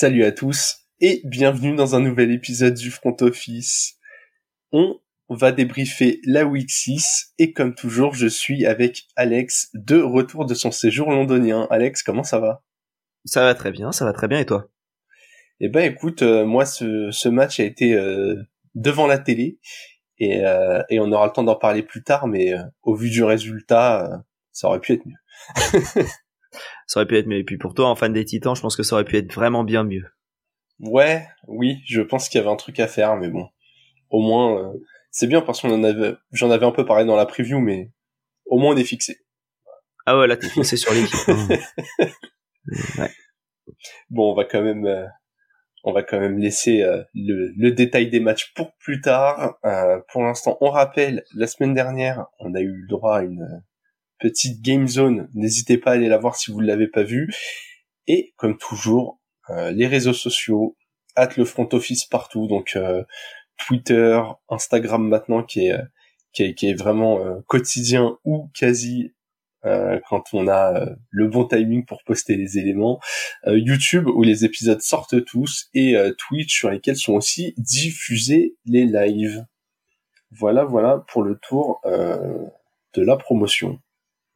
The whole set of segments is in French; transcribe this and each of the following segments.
Salut à tous et bienvenue dans un nouvel épisode du Front Office. On va débriefer la Week 6 et comme toujours je suis avec Alex de retour de son séjour londonien. Alex, comment ça va? Ça va très bien, ça va très bien et toi? Eh ben écoute, euh, moi ce, ce, match a été euh, devant la télé et, euh, et, on aura le temps d'en parler plus tard mais au vu du résultat, ça aurait pu être mieux. ça aurait pu être mieux. Et puis pour toi, en fan des Titans, je pense que ça aurait pu être vraiment bien mieux. Ouais, oui, je pense qu'il y avait un truc à faire, mais bon, au moins, euh, c'est bien parce qu'on en avait, j'en avais un peu parlé dans la preview, mais au moins on est fixé. Ah ouais, là t'es fixé sur l'équipe. Hein. ouais. Bon, on va quand même, euh, on va quand même laisser euh, le, le, détail des matchs pour plus tard. pour l'instant, on rappelle, la semaine dernière, on a eu le droit à une petite game zone. N'hésitez pas à aller la voir si vous ne l'avez pas vue. Et comme toujours, euh, les réseaux sociaux, at le front office partout, donc euh, Twitter, Instagram maintenant qui est qui est, qui est vraiment euh, quotidien ou quasi quand on a le bon timing pour poster les éléments, YouTube où les épisodes sortent tous et Twitch sur lesquels sont aussi diffusés les lives. Voilà, voilà pour le tour de la promotion.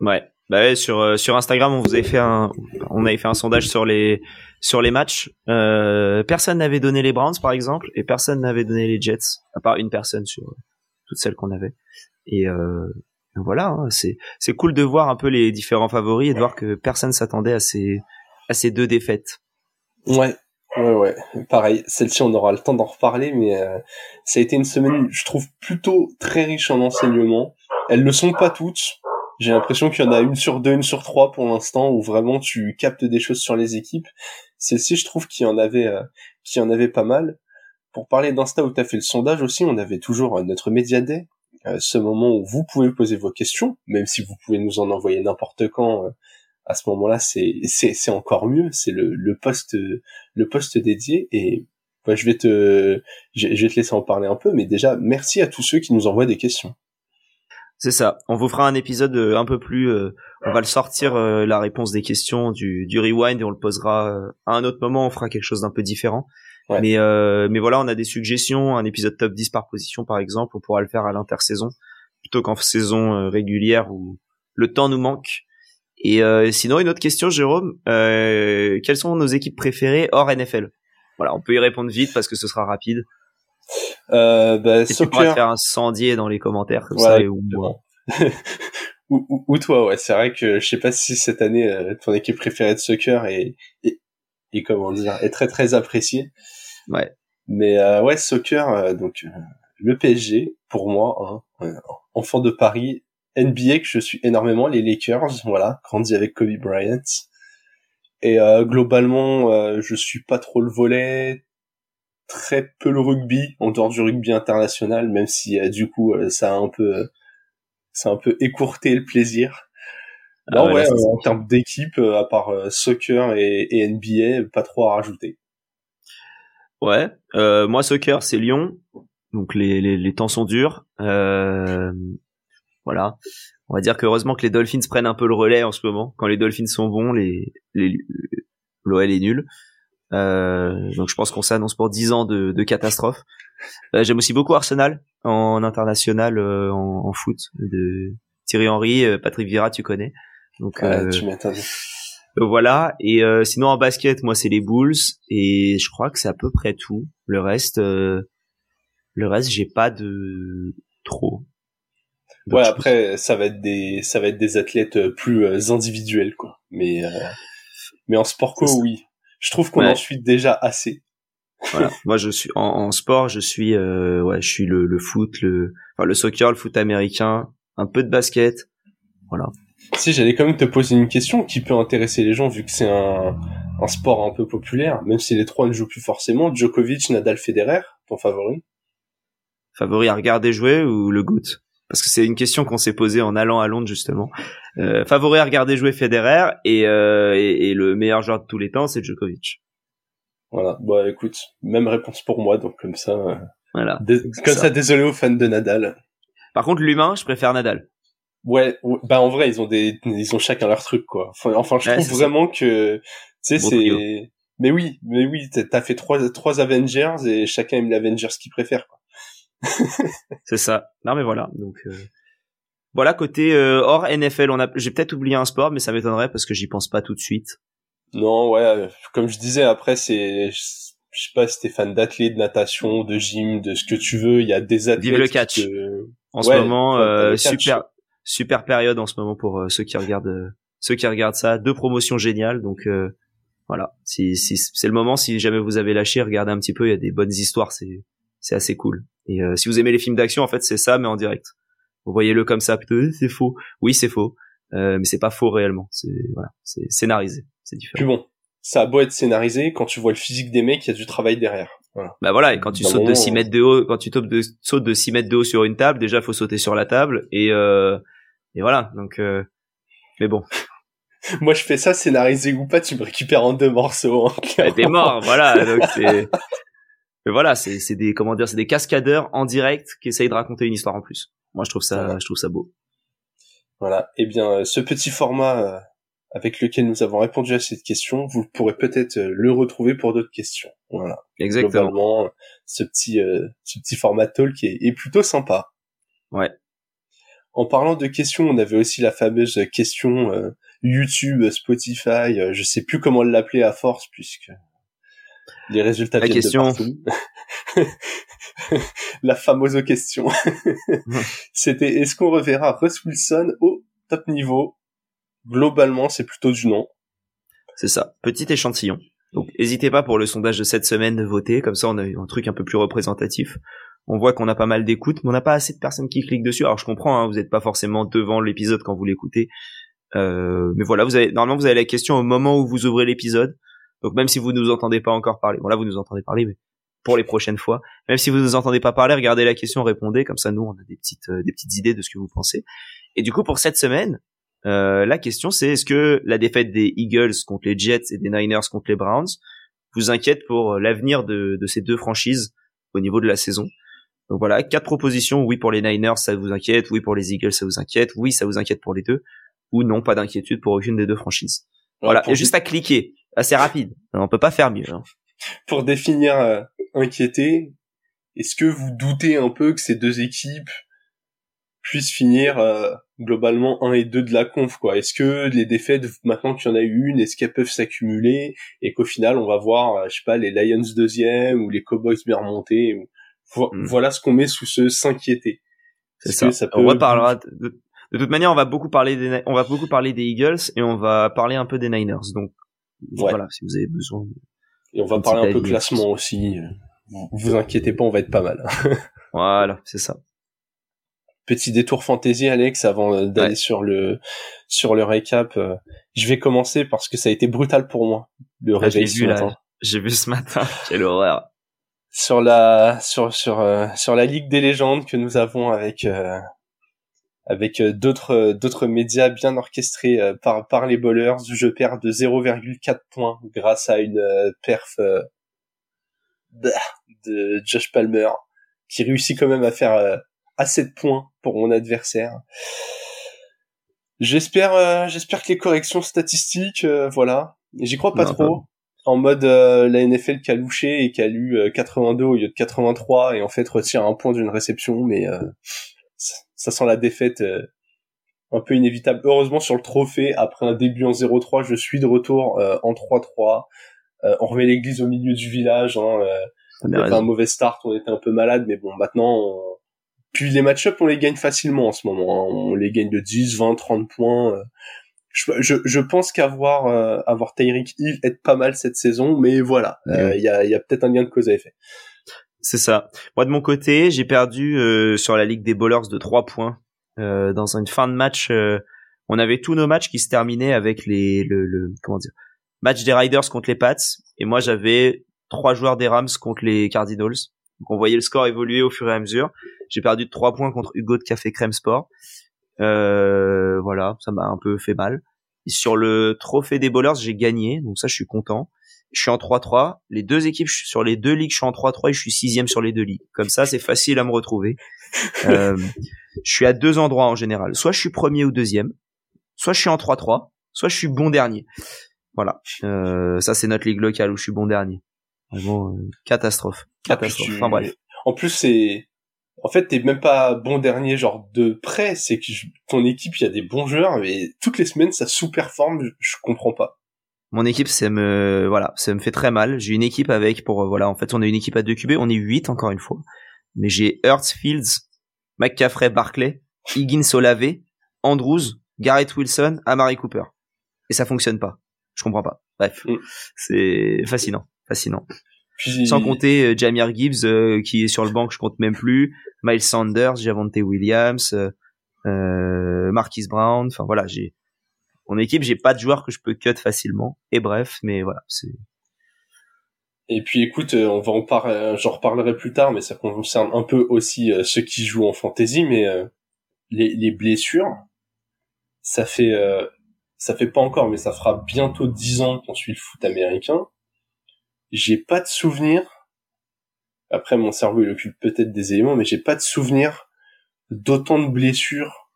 Ouais. Bah sur euh, sur Instagram, on vous avait fait un on avait fait un sondage sur les sur les matchs. Euh, personne n'avait donné les Browns par exemple et personne n'avait donné les Jets à part une personne sur toutes celles qu'on avait. Et euh, voilà, hein, c'est cool de voir un peu les différents favoris et de voir que personne s'attendait à ces à ces deux défaites. Ouais, Ouais, ouais, pareil. Celle-ci, on aura le temps d'en reparler, mais euh, ça a été une semaine, je trouve, plutôt très riche en enseignements. Elles ne sont pas toutes, j'ai l'impression qu'il y en a une sur deux, une sur trois pour l'instant où vraiment tu captes des choses sur les équipes. Celle-ci, je trouve qu'il y en avait, euh, qu'il y en avait pas mal. Pour parler d'Insta où tu as fait le sondage aussi, on avait toujours euh, notre Media Day, euh, ce moment où vous pouvez poser vos questions, même si vous pouvez nous en envoyer n'importe quand. à ce moment-là, c'est c'est encore mieux. C'est le le poste le poste dédié et bah, je vais te je vais te laisser en parler un peu, mais déjà merci à tous ceux qui nous envoient des questions. C'est ça. On vous fera un épisode euh, un peu plus. Euh, on va le sortir euh, la réponse des questions du, du rewind et on le posera à un autre moment. On fera quelque chose d'un peu différent. Mais mais voilà, on a des suggestions. Un épisode top 10 par position, par exemple, on pourra le faire à l'intersaison plutôt qu'en saison régulière où le temps nous manque. Et sinon, une autre question, Jérôme. quelles sont nos équipes préférées hors NFL Voilà, on peut y répondre vite parce que ce sera rapide. Euh, bah, soccer... tu pourras faire un sandier dans les commentaires comme ça ou, ou, ou, toi, ouais. C'est vrai que je sais pas si cette année euh, ton équipe préférée de soccer est, est, comment dire est très très appréciée. Ouais. Mais euh, ouais, soccer, euh, donc le PSG pour moi, hein, enfant de Paris, NBA que je suis énormément, les Lakers, voilà, grandi avec Kobe Bryant. Et globalement, je suis pas trop le volet, très peu le rugby en dehors du rugby international, même si euh, du coup euh, ça a un peu ça a un peu écourté le plaisir. Ah non, ouais, en termes d'équipe, euh, à part soccer et, et, NBA, pas trop à rajouter. Ouais, euh, moi soccer c'est Lyon, donc les, les, les temps sont durs. Euh, voilà, on va dire qu'heureusement que les Dolphins prennent un peu le relais en ce moment. Quand les Dolphins sont bons, les, les l'OL est nul. Euh, donc je pense qu'on s'annonce pour 10 ans de, de catastrophe. Euh, J'aime aussi beaucoup Arsenal en international euh, en, en, foot de Thierry Henry, euh, Patrick Vieira, tu connais. Donc ouais, tu m'étonnes. voilà. Et sinon en basket, moi c'est les Bulls et je crois que c'est à peu près tout. Le reste, le reste, j'ai pas de trop. ouais, après ça va être des ça va être des athlètes plus individuels quoi. Mais mais en sport co, oui. Je trouve qu'on en suit déjà assez. voilà. Moi, je suis en, en sport, je suis, euh, ouais, je suis le, le, foot, le, enfin, le soccer, le foot américain, un peu de basket, voilà. Si j'allais quand même te poser une question qui peut intéresser les gens vu que c'est un, un sport un peu populaire, même si les trois ne jouent plus forcément. Djokovic, Nadal, Federer, ton favori? Favori à regarder jouer ou le GOAT? Parce que c'est une question qu'on s'est posée en allant à Londres justement. Euh, favori à regarder jouer Federer et, euh, et, et, le meilleur joueur de tous les temps, c'est Djokovic. Voilà, bah écoute, même réponse pour moi, donc comme ça. Euh, voilà. Comme ça. désolé aux fans de Nadal. Par contre, l'humain, je préfère Nadal. Ouais, bah en vrai, ils ont des, ils ont chacun leur truc quoi. Enfin, enfin je trouve vraiment que, tu sais, c'est, mais oui, mais oui, t'as fait trois trois Avengers et chacun aime l'Avengers qu'il préfère. C'est ça. Non mais voilà. Donc euh, voilà côté euh, hors NFL, on a j'ai peut-être oublié un sport, mais ça m'étonnerait parce que j'y pense pas tout de suite. Non, ouais, comme je disais, après c'est je sais pas si t'es fan de natation, de gym, de ce que tu veux. Il y a des athlètes. Vive le catch. En ce moment, euh, super super période en ce moment pour euh, ceux qui regardent euh, ceux qui regardent ça. Deux promotions géniales, donc voilà. Si, si c'est le moment, si jamais vous avez lâché, regardez un petit peu. Il y a des bonnes histoires, c'est c'est assez cool. Et si vous aimez les films d'action, en fait, c'est ça, mais en direct. Vous voyez-le comme ça, plutôt c'est faux. Oui, c'est faux, mais c'est pas faux réellement. C'est voilà, c'est scénarisé, c'est différent. Plus bon ça a beau être scénarisé, quand tu vois le physique des mecs, il y a du travail derrière. Voilà. Bah voilà, et quand tu sautes de 6 mètres de haut, quand tu de, sautes de 6 mètres de haut sur une table, déjà faut sauter sur la table et euh, et voilà. Donc euh, mais bon. Moi je fais ça scénarisé ou pas, tu me récupères en deux morceaux. Hein, bah, T'es mort, voilà. Donc c'est mais voilà, c'est c'est des comment dire, c'est des cascadeurs en direct qui essayent de raconter une histoire en plus. Moi je trouve ça je trouve ça beau. Voilà. Eh bien euh, ce petit format euh, avec lequel nous avons répondu à cette question, vous pourrez peut-être euh, le retrouver pour d'autres questions. Voilà. Exactement. ce petit, euh, ce petit format talk est, est plutôt sympa. Ouais. En parlant de questions, on avait aussi la fameuse question euh, YouTube, Spotify, je sais plus comment l'appeler à force puisque les résultats la viennent question. de partout. la fameuse question. C'était est-ce qu'on reverra Russ Wilson au top niveau? Globalement, c'est plutôt du non. C'est ça. Petit échantillon. Donc, n'hésitez pas pour le sondage de cette semaine de voter. Comme ça, on a un truc un peu plus représentatif. On voit qu'on a pas mal d'écoutes, mais on n'a pas assez de personnes qui cliquent dessus. Alors, je comprends, hein, vous n'êtes pas forcément devant l'épisode quand vous l'écoutez. Euh, mais voilà, vous avez, normalement, vous avez la question au moment où vous ouvrez l'épisode. Donc, même si vous ne nous entendez pas encore parler, bon là, vous nous entendez parler, mais pour les prochaines fois, même si vous ne nous entendez pas parler, regardez la question, répondez. Comme ça, nous, on a des petites, euh, des petites idées de ce que vous pensez. Et du coup, pour cette semaine, euh, la question c'est est-ce que la défaite des Eagles contre les Jets et des Niners contre les Browns vous inquiète pour l'avenir de, de, ces deux franchises au niveau de la saison? Donc voilà, quatre propositions. Oui pour les Niners, ça vous inquiète. Oui pour les Eagles, ça vous inquiète. Oui, ça vous inquiète pour les deux. Ou non, pas d'inquiétude pour aucune des deux franchises. Voilà, il y a juste à cliquer. Assez rapide. On peut pas faire mieux. Hein. Pour définir euh, inquiété, est-ce que vous doutez un peu que ces deux équipes puissent finir euh, globalement 1 et 2 de la conf quoi? Est-ce que les défaites maintenant qu'il y en a eu une, est-ce qu'elles peuvent s'accumuler et qu'au final on va voir euh, je sais pas les Lions deuxième ou les Cowboys bien remontés hmm. voilà ce qu'on met sous ce s'inquiéter. C'est ça. ça peut... On reparlera de... de, toute manière on va beaucoup parler des on va beaucoup parler des Eagles et on va parler un peu des Niners donc voilà si vous avez besoin. Et on va parler un peu classement aussi. Vous, vous inquiétez pas, on va être pas mal. voilà, c'est ça. Petit détour fantasy Alex avant euh, d'aller sur le sur le récap euh, je vais commencer parce que ça a été brutal pour moi le ah, réveil ce matin. J'ai vu ce matin. Quelle horreur. Sur la sur sur euh, sur la ligue des légendes que nous avons avec avec d'autres d'autres médias bien orchestrés par par les bowlers je perds de 0,4 points grâce à une perf de Josh Palmer qui réussit quand même à faire à 7 points pour mon adversaire. J'espère, euh, j'espère que les corrections statistiques, euh, voilà. J'y crois pas trop. En mode euh, la NFL qui a louché et qui a lu 82 au lieu de 83 et en fait retire un point d'une réception, mais ça, sent la défaite un peu inévitable. Heureusement sur le trophée, après un début en 0-3, je suis de retour en 3-3. on remet l'église au milieu du village. Hein, on avait un mauvais start, on était un peu malade, mais bon, maintenant on, puis les match-ups, on les gagne facilement en ce moment. Hein. On les gagne de 10, 20, 30 points. Euh. Je, je, pense qu'avoir euh, avoir Tyreek Hill être pas mal cette saison, mais voilà, euh, il y a, y a peut-être un lien de cause à effet. C'est ça. Moi de mon côté, j'ai perdu sur la ligue des bowlers de 3 points dans une fin de match. on avait tous nos matchs qui se terminaient avec les le, le comment dire match des Riders contre les Pats et moi j'avais trois joueurs des Rams contre les Cardinals. Donc on voyait le score évoluer au fur et à mesure. J'ai perdu de 3 points contre Hugo de Café Crème Sport. Euh, voilà, ça m'a un peu fait mal. sur le trophée des bowlers, j'ai gagné, donc ça je suis content. Je suis en 3-3. Les deux équipes, sur les deux ligues, je suis en 3-3 et je suis sixième sur les deux ligues. Comme ça, c'est facile à me retrouver. Euh, je suis à deux endroits en général. Soit je suis premier ou deuxième, soit je suis en 3-3, soit je suis bon dernier. Voilà. Euh, ça, c'est notre ligue locale où je suis bon dernier. Vraiment, euh, catastrophe. Catastrophe. Enfin bref. En plus, c'est... En fait, t'es même pas bon dernier, genre de près. C'est que ton équipe, il y a des bons joueurs, mais toutes les semaines, ça sous-performe. Je, je comprends pas. Mon équipe, ça me, voilà, ça me fait très mal. J'ai une équipe avec, pour, voilà, en fait, on est une équipe à 2 QB, on est 8 encore une fois. Mais j'ai Hurts, Fields, McCaffrey, Barclay, Higgins, Olave, Andrews, Garrett Wilson, Amari Cooper. Et ça fonctionne pas. Je comprends pas. Bref, mm. c'est fascinant, fascinant. Sans compter euh, Jamir Gibbs euh, qui est sur le banc, je compte même plus. Miles Sanders, Javonte Williams, euh, euh Marquis Brown. Enfin voilà, j'ai mon équipe, j'ai pas de joueurs que je peux cut facilement. Et bref, mais voilà, c'est. Et puis écoute, on va en parler, j'en reparlerai plus tard, mais ça concerne un peu aussi ceux qui jouent en fantasy, mais les, les blessures, ça fait ça fait pas encore, mais ça fera bientôt dix ans qu'on suit le foot américain. J'ai pas de souvenir. Après, mon cerveau il occupe peut-être des éléments, mais j'ai pas de souvenir d'autant de blessures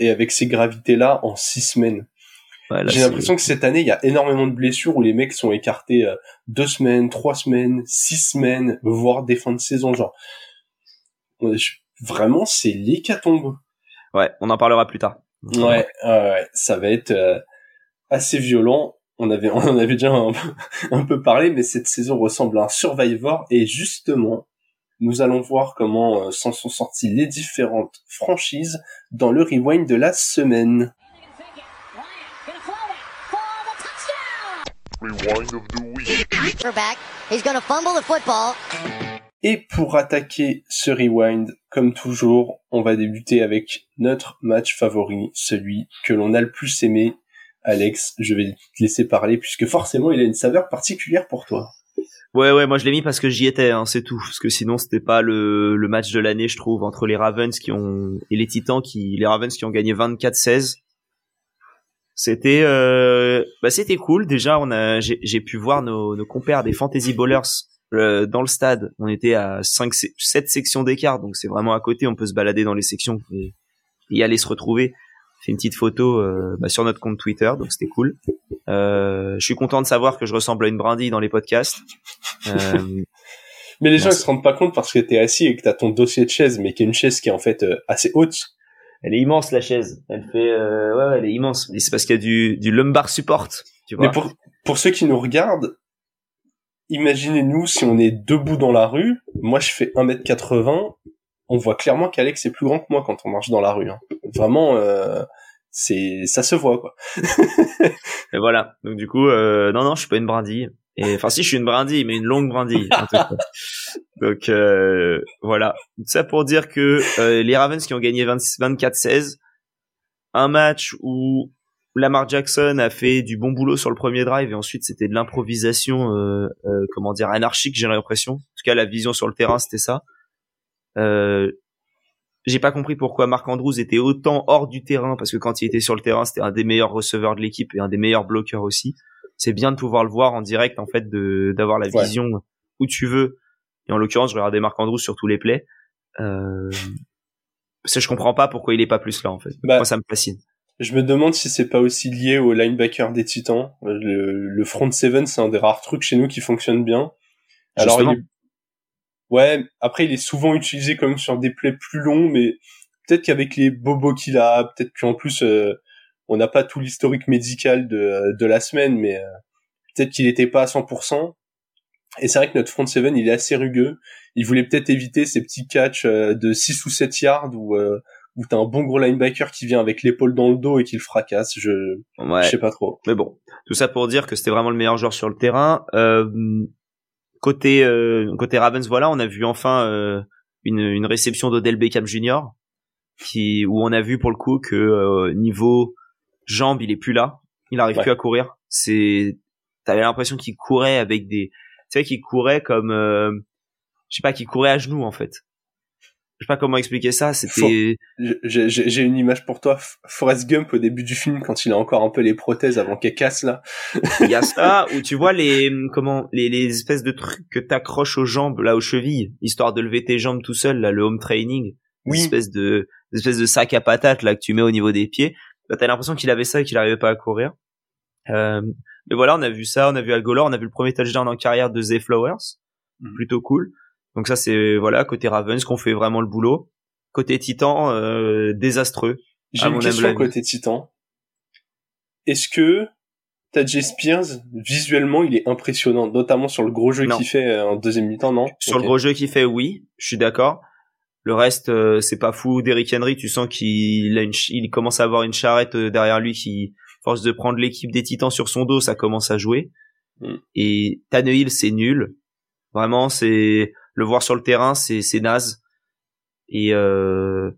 et avec ces gravités-là en six semaines. J'ai l'impression que cette année, il y a énormément de blessures où les mecs sont écartés euh, deux semaines, trois semaines, six semaines, voire des fins de saison. Genre, vraiment, c'est l'hécatombe. Ouais, on en parlera plus tard. Ouais, ouais, ça va être euh, assez violent. On avait, on en avait déjà un, peu parlé, mais cette saison ressemble à un Survivor et justement, nous allons voir comment euh, s'en sont sorties les différentes franchises dans le rewind de la semaine. Et pour attaquer ce rewind, comme toujours, on va débuter avec notre match favori, celui que l'on a le plus aimé, Alex, je vais te laisser parler puisque forcément il a une saveur particulière pour toi. Ouais ouais, moi je l'ai mis parce que j'y étais, hein, c'est tout. Parce que sinon c'était pas le, le match de l'année, je trouve, entre les Ravens qui ont et les Titans qui les Ravens qui ont gagné 24-16. C'était euh, bah c'était cool. Déjà on a j'ai pu voir nos, nos compères des Fantasy Bowlers euh, dans le stade. On était à 5 7 sections d'écart, donc c'est vraiment à côté. On peut se balader dans les sections et y aller se retrouver fait une petite photo euh, bah, sur notre compte Twitter, donc c'était cool. Je suis content de savoir que je ressemble à une brindille dans les podcasts. Mais les gens ils se rendent pas compte parce que t'es assis et que t'as ton dossier de chaise, mais qui est une chaise qui est en fait assez haute. Elle est immense la chaise. Elle fait, euh, ouais, ouais, elle est immense. c'est parce qu'il y a du, du lumbar support. Tu vois. Mais pour pour ceux qui nous regardent, imaginez-nous si on est debout dans la rue. Moi, je fais 1m80 on voit clairement qu'Alex est plus grand que moi quand on marche dans la rue. Hein. Vraiment, euh, c'est ça se voit quoi. et voilà. Donc du coup, euh, non non, je suis pas une brindille. Et enfin si, je suis une brindille, mais une longue brindille. Donc euh, voilà. Ça pour dire que les Ravens qui ont gagné 24-16, un match où Lamar Jackson a fait du bon boulot sur le premier drive et ensuite c'était de l'improvisation, comment dire, anarchique, j'ai l'impression. En tout cas, la vision sur le terrain, c'était ça. Euh, j'ai pas compris pourquoi Marc Andrews était autant hors du terrain parce que quand il était sur le terrain, c'était un des meilleurs receveurs de l'équipe et un des meilleurs bloqueurs aussi. C'est bien de pouvoir le voir en direct en fait, de d'avoir la vision où tu veux. Et en l'occurrence, je regardais Marc Andrews sur tous les plays. Euh, je comprends pas pourquoi il est pas plus là en fait. Bah, Moi, ça me fascine. Je me demande si c'est pas aussi lié au linebacker des Titans. Le, le front seven, c'est un des rares trucs chez nous qui fonctionne bien. Alors, il est, Ouais, après il est souvent utilisé comme sur des plays plus longs, mais peut-être qu'avec les bobos qu'il a, peut-être qu'en plus euh, on n'a pas tout l'historique médical de, de la semaine, mais euh, peut-être qu'il n'était pas à 100%. Et c'est vrai que notre front seven il est assez rugueux. Il voulait peut-être éviter ces petits catchs euh, de 6 ou 7 yards où où t'as un bon gros linebacker qui vient avec l'épaule dans le dos et qui le fracasse. Je, je sais pas trop. Mais bon, tout ça pour dire que c'était vraiment le meilleur joueur sur le terrain. Euh, Côté euh, côté Ravens, voilà, on a vu enfin euh, une, une réception d'Odell Beckham Jr. qui où on a vu pour le coup que euh, niveau jambes, il est plus là, il arrive plus à courir. C'est t'avais l'impression qu'il courait avec des tu sais qu'il courait comme je sais pas qu'il courait à genoux en fait je sais pas comment expliquer ça. C'était. J'ai une image pour toi. Forrest Gump au début du film quand il a encore un peu les prothèses avant qu'elle casse là. Il y a ça où tu vois les comment les, les espèces de trucs que t'accroches aux jambes là aux chevilles histoire de lever tes jambes tout seul là le home training. Oui. Une espèce de une espèce de sac à patates là que tu mets au niveau des pieds. Bah, t'as l'impression qu'il avait ça et qu'il arrivait pas à courir. Euh, Mais voilà, on a vu ça, on a vu Algolor, on a vu le premier touchdown en carrière de Zay Flowers, mhm. plutôt cool. Donc ça c'est voilà côté Ravens qu'on fait vraiment le boulot. Côté Titan, euh, désastreux. J'ai une question côté Titan. Est-ce que Tajay Spears, visuellement, il est impressionnant, notamment sur le gros jeu qu'il fait euh, en deuxième mi-temps, non? Sur le gros jeu qu'il fait, oui, je suis d'accord. Le reste, euh, c'est pas fou. Derrick Henry, tu sens qu'il a une, il commence à avoir une charrette euh, derrière lui qui force de prendre l'équipe des Titans sur son dos, ça commence à jouer. Mm. Et Tannehill, c'est nul. Vraiment, c'est le voir sur le terrain, c'est c'est naze. Et, euh,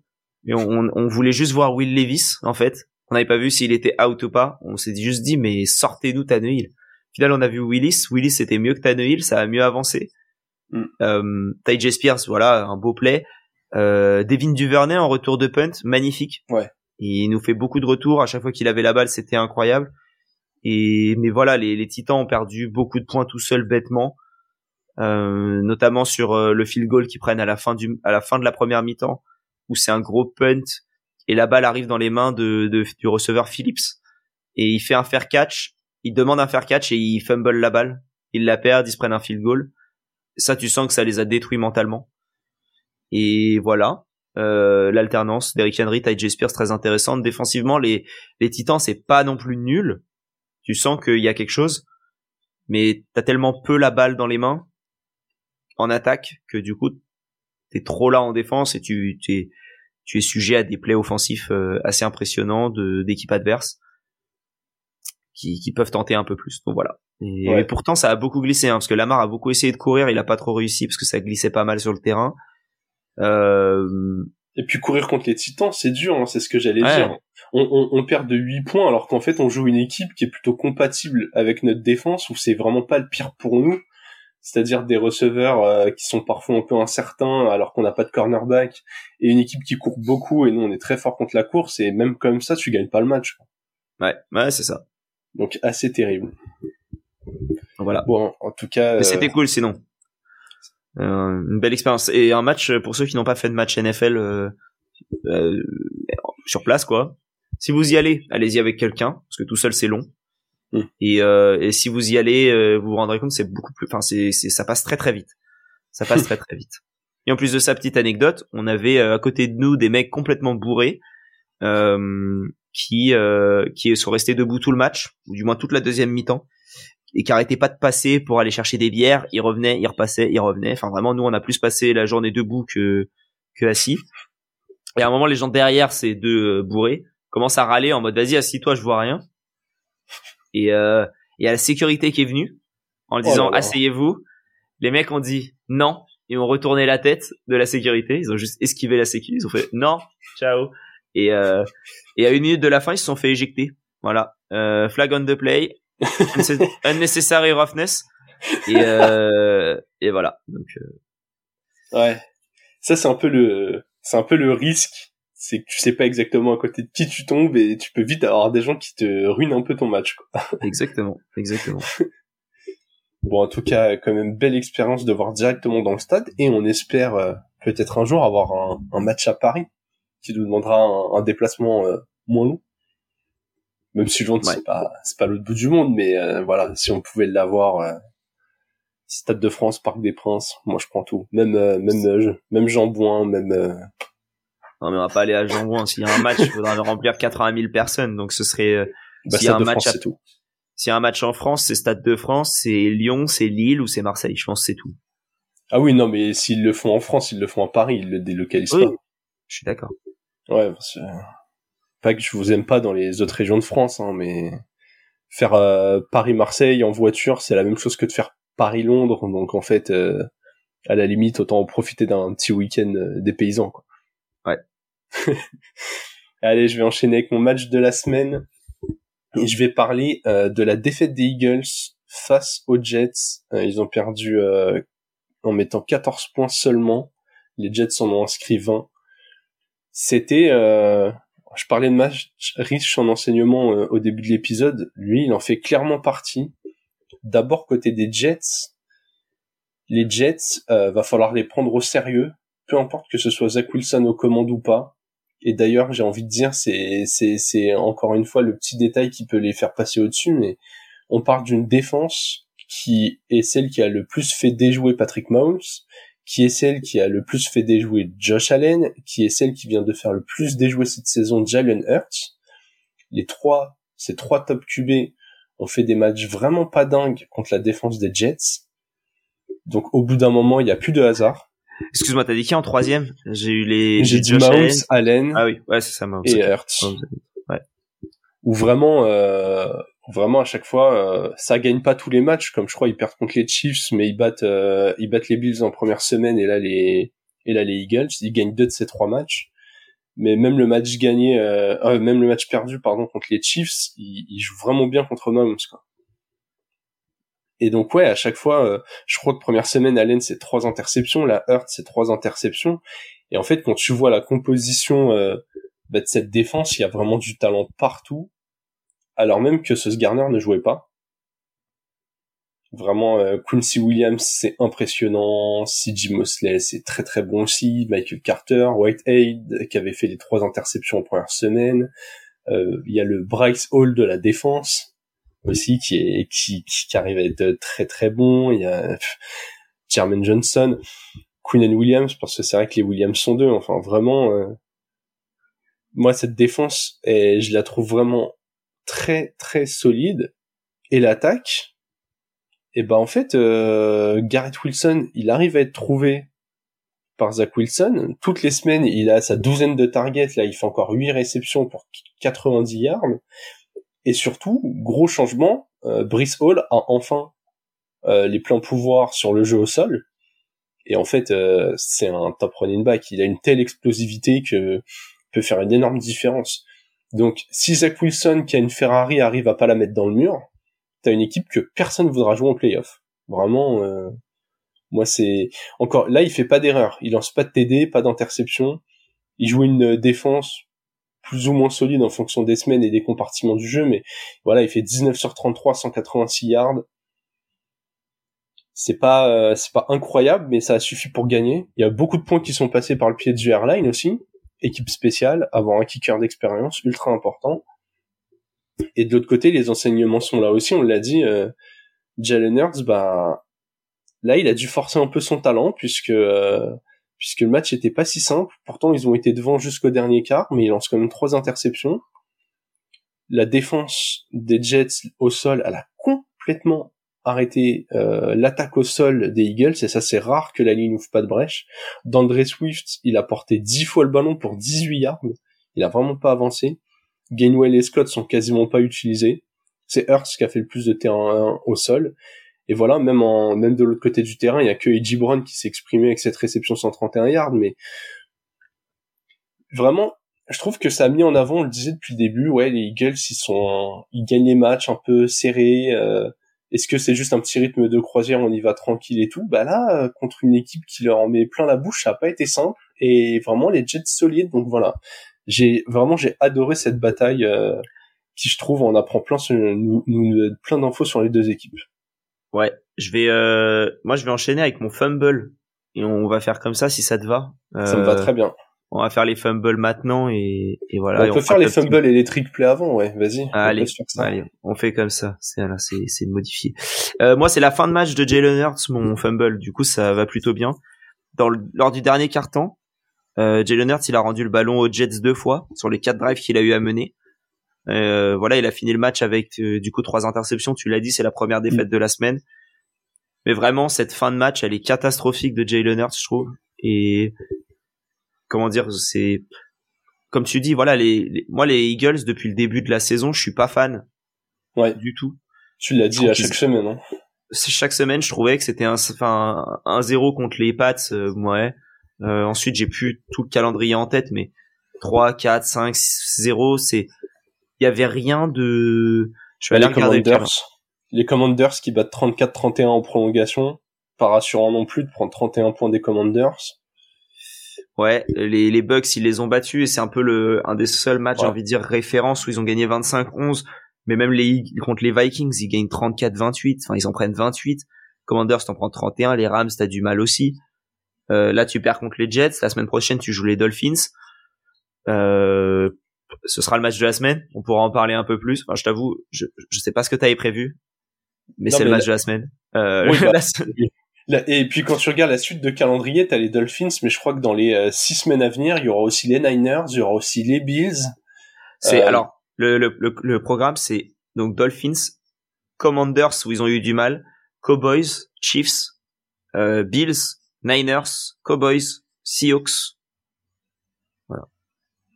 et on, on, voulait juste voir Will Levis en fait on n'avait pas vu s'il était out ou pas. On s'est juste dit, mais sortez-nous Tannehill. Final, on a vu Willis. Willis, c'était mieux que Tannehill. Ça a mieux avancé. Mm. Euh, Ty Spears, voilà, un beau play. Euh, Devin Duvernay en retour de punt, magnifique. Ouais. Il nous fait beaucoup de retours. À chaque fois qu'il avait la balle, c'était incroyable. Et mais voilà, les, les Titans ont perdu beaucoup de points tout seuls bêtement, euh, notamment sur euh, le field goal qu'ils prennent à la fin du à la fin de la première mi-temps, où c'est un gros punt et la balle arrive dans les mains de, du receveur Phillips et il fait un fair catch, il demande un fair catch et il fumble la balle, il la perd, ils se prennent un field goal. Ça, tu sens que ça les a détruits mentalement. Et voilà, euh, l'alternance d'Eric Henry, Ty Spears très intéressante. Défensivement, les les Titans c'est pas non plus nul. Tu sens qu'il y a quelque chose, mais t'as tellement peu la balle dans les mains en attaque que du coup t'es trop là en défense et tu t'es tu es sujet à des plays offensifs euh, assez impressionnants de d'équipes adverses qui, qui peuvent tenter un peu plus. Donc voilà. Et, pourtant ça a beaucoup glissé hein, parce que Lamar a beaucoup essayé de courir, il a pas trop réussi parce que ça glissait pas mal sur le terrain. Euh... Et puis courir contre les Titans, c'est dur, hein, c'est ce que j'allais dire. On, on, on, perd de 8 points alors qu'en fait on joue une équipe qui est plutôt compatible avec notre défense où c'est vraiment pas le pire pour nous c'est-à-dire des receveurs euh, qui sont parfois un peu incertains alors qu'on n'a pas de cornerback et une équipe qui court beaucoup et nous on est très fort contre la course et même comme ça tu gagnes pas le match. Ouais, ouais, c'est ça. Donc assez terrible. Voilà. Bon, en tout cas. Mais c'était euh, cool sinon. Euh, une belle expérience et un match pour ceux qui n'ont pas fait de match NFL euh, sur place quoi. Si vous y allez, allez-y avec quelqu'un parce que tout seul c'est long. Mm. Et, euh, et, si vous y allez, euh, vous vous rendrez compte, c'est beaucoup plus, enfin, c'est, ça passe très très vite. Ça passe très très vite. Et en plus de sa petite anecdote, on avait euh, à côté de nous des mecs complètement bourrés euh, qui euh, qui sont restés debout tout le match, ou du moins toute la deuxième mi-temps, et qui arrêtaient pas de passer pour aller chercher des bières. Ils revenaient, ils repassaient, ils revenaient. Enfin vraiment, nous on a plus passé la journée debout que que assis. Et à un moment, les gens derrière ces deux bourrés commencent à râler en mode vas-y assis-toi, je vois rien. Et euh, il y a la sécurité qui est venue en oh disant asseyez-vous. Les mecs ont dit non et ont retourné la tête de la sécurité. Ils ont juste esquivé la sécurité. Ils ont fait non, ciao. Et, euh, et à une minute de la fin, ils se sont fait éjecter. Voilà. Euh, flag on the play. unnecessary roughness. Et, euh, et voilà. Donc, euh... Ouais. Ça, c'est un peu le, c'est un peu le risque c'est que tu sais pas exactement à côté de qui tu tombes et tu peux vite avoir des gens qui te ruinent un peu ton match. Quoi. Exactement, exactement. bon, en tout cas, quand même belle expérience de voir directement dans le stade et on espère euh, peut-être un jour avoir un, un, match à Paris qui nous demandera un, un déplacement euh, moins long. Même si Londres c'est pas c'est pas l'autre bout du monde, mais euh, voilà, si on pouvait l'avoir. Stade de France, Parc des Princes, moi je prends tout. Même même même Jean Bouin, même non, mais on va pas aller à Jambon. S'il y a un match, il faudra remplir 80 000 personnes. Donc ce serait, euh, bah, s'il y a un match, s'il y a un match en France, c'est Stade de France, c'est Lyon, c'est Lille ou c'est Marseille. Je pense c'est tout. Ah oui, non, mais s'ils le font en France, ils le font à Paris, ils le délocalisent pas. Je suis d'accord. Ouais, parce que... pas que je vous aime pas dans les autres régions de France, hein, mais faire euh, Paris-Marseille en voiture, c'est la même chose que de faire Paris-Londres. Donc en fait, euh, à la limite, autant en profiter d'un petit week-end des paysans. Quoi. Ouais. Allez, je vais enchaîner avec mon match de la semaine. Et je vais parler euh, de la défaite des Eagles face aux Jets. Euh, ils ont perdu euh, en mettant 14 points seulement. Les Jets en ont inscrit 20. C'était... je parlais de match riche en enseignement au début de l'épisode. Lui, il en fait clairement partie. D'abord, côté des Jets, les Jets, va falloir les prendre au sérieux peu importe que ce soit Zach Wilson aux commandes ou pas. Et d'ailleurs, j'ai envie de dire, c'est encore une fois le petit détail qui peut les faire passer au-dessus, mais on parle d'une défense qui est celle qui a le plus fait déjouer Patrick Mahomes, qui est celle qui a le plus fait déjouer Josh Allen, qui est celle qui vient de faire le plus déjouer cette saison Jalen Hurts. Les trois, ces trois top QB ont fait des matchs vraiment pas dingues contre la défense des Jets. Donc au bout d'un moment, il n'y a plus de hasard. Excuse-moi, t'as dit qui en troisième? J'ai eu les. J'ai dit Mahomes, Allen. Ah oui, ouais, c'est ça, Mahomes. Et Hurts. Ouais. Ou vraiment, euh, vraiment à chaque fois, euh, ça gagne pas tous les matchs. Comme je crois, ils perdent contre les Chiefs, mais ils battent, euh, ils battent les Bills en première semaine et là les, et là les Eagles, ils gagnent deux de ces trois matchs. Mais même le match gagné, euh, euh même le match perdu, pardon, contre les Chiefs, ils, jouent vraiment bien contre Mahomes, quoi. Et donc ouais, à chaque fois, je crois que première semaine, Allen c'est trois interceptions, la Hurt c'est trois interceptions. Et en fait, quand tu vois la composition bah, de cette défense, il y a vraiment du talent partout, alors même que ce Garner ne jouait pas. Vraiment, euh, Quincy Williams c'est impressionnant, C.J. Mosley c'est très très bon aussi, Michael Carter, Whitehead qui avait fait les trois interceptions en première semaine. Il y a le Bryce Hall de la défense aussi qui est qui, qui arrive à être très très bon. Il y a Jermaine Johnson, Queen and Williams parce que c'est vrai que les Williams sont deux. Enfin vraiment, euh, moi cette défense, et je la trouve vraiment très très solide. Et l'attaque, et ben en fait, euh, Garrett Wilson, il arrive à être trouvé par Zach Wilson. Toutes les semaines, il a sa douzaine de targets. Là, il fait encore 8 réceptions pour 90 yards. Et surtout, gros changement, euh, Brice Hall a enfin euh, les pleins pouvoirs sur le jeu au sol. Et en fait, euh, c'est un top running back. Il a une telle explosivité que peut faire une énorme différence. Donc, si Zach Wilson, qui a une Ferrari, arrive à pas la mettre dans le mur, t'as une équipe que personne voudra jouer en playoff. Vraiment, euh, moi c'est encore là, il fait pas d'erreur. Il lance pas de TD, pas d'interception. Il joue une défense plus ou moins solide en fonction des semaines et des compartiments du jeu, mais voilà, il fait 19 sur 33, 186 yards. C'est pas, euh, c'est pas incroyable, mais ça suffit pour gagner. Il y a beaucoup de points qui sont passés par le pied de Airline aussi. Équipe spéciale, avoir un kicker d'expérience, ultra important. Et de l'autre côté, les enseignements sont là aussi, on l'a dit, euh, Jalen Hurts, bah, là, il a dû forcer un peu son talent, puisque, euh, puisque le match était pas si simple. Pourtant, ils ont été devant jusqu'au dernier quart, mais ils lancent quand même trois interceptions. La défense des Jets au sol, elle a complètement arrêté euh, l'attaque au sol des Eagles, et ça c'est rare que la ligne n'ouvre pas de brèche. D'André Swift, il a porté dix fois le ballon pour 18 yards, il a vraiment pas avancé. Gainwell et Scott sont quasiment pas utilisés. C'est Hurts qui a fait le plus de terrain au sol. Et voilà, même en même de l'autre côté du terrain, il y a que Edgy Brown qui s'est exprimé avec cette réception 131 yards, mais vraiment, je trouve que ça a mis en avant, on le disait depuis le début, ouais, les Eagles, ils sont, ils gagnent les matchs un peu serrés. Euh, Est-ce que c'est juste un petit rythme de croisière, on y va tranquille et tout? Bah là, euh, contre une équipe qui leur en met plein la bouche, ça a pas été simple. Et vraiment, les Jets solides. Donc voilà, j'ai vraiment j'ai adoré cette bataille euh, qui, je trouve, on apprend plein, nous, nous, plein d'infos sur les deux équipes. Ouais, je vais, euh, moi je vais enchaîner avec mon fumble et on va faire comme ça si ça te va. ça me va euh, très bien. On va faire les fumbles maintenant et, et voilà. On peut faire les fumbles et les trick plays avant, ouais. Vas-y. Allez, on allez, on fait comme ça. C'est c'est c'est modifié. Euh, moi, c'est la fin de match de Jalen Hurts, mon fumble. Du coup, ça va plutôt bien. Dans le, lors du dernier carton, euh, Jalen Hurts, il a rendu le ballon aux Jets deux fois sur les quatre drives qu'il a eu à mener. Euh, voilà, il a fini le match avec du coup trois interceptions. Tu l'as dit, c'est la première défaite de la semaine. Mais vraiment, cette fin de match, elle est catastrophique de Jalen Hurts, je trouve. Et comment dire, c'est comme tu dis, voilà, les, moi les Eagles depuis le début de la saison, je suis pas fan. Ouais. Du tout. Tu l'as dit à chaque semaine. Hein. Chaque semaine, je trouvais que c'était un, enfin, un zéro contre les Pats, euh, ouais. Euh, ensuite, j'ai plus tout le calendrier en tête, mais 3, 4, 5, 0, c'est il y avait rien de. Je vais aller les regarder. Commanders, les Commanders qui battent 34-31 en prolongation, pas rassurant non plus de prendre 31 points des Commanders. Ouais, les, les Bucks, ils les ont battus et c'est un peu le un des seuls matchs, j'ai envie de dire, référence où ils ont gagné 25-11. Mais même les contre les Vikings, ils gagnent 34-28. Enfin, ils en prennent 28. Commanders, t'en prends 31. Les Rams, t'as du mal aussi. Euh, là, tu perds contre les Jets. La semaine prochaine, tu joues les Dolphins. Euh, ce sera le match de la semaine. On pourra en parler un peu plus. Enfin, je t'avoue, je je sais pas ce que tu avais prévu. mais c'est le match de la semaine. Euh, bah, et puis quand tu regardes la suite de calendrier, t'as les Dolphins, mais je crois que dans les euh, six semaines à venir, il y aura aussi les Niners, il y aura aussi les Bills. C'est euh, alors le, le, le, programme, c'est donc Dolphins, Commanders où ils ont eu du mal, Cowboys, Chiefs, euh, Bills, Niners, Cowboys, Seahawks. Voilà.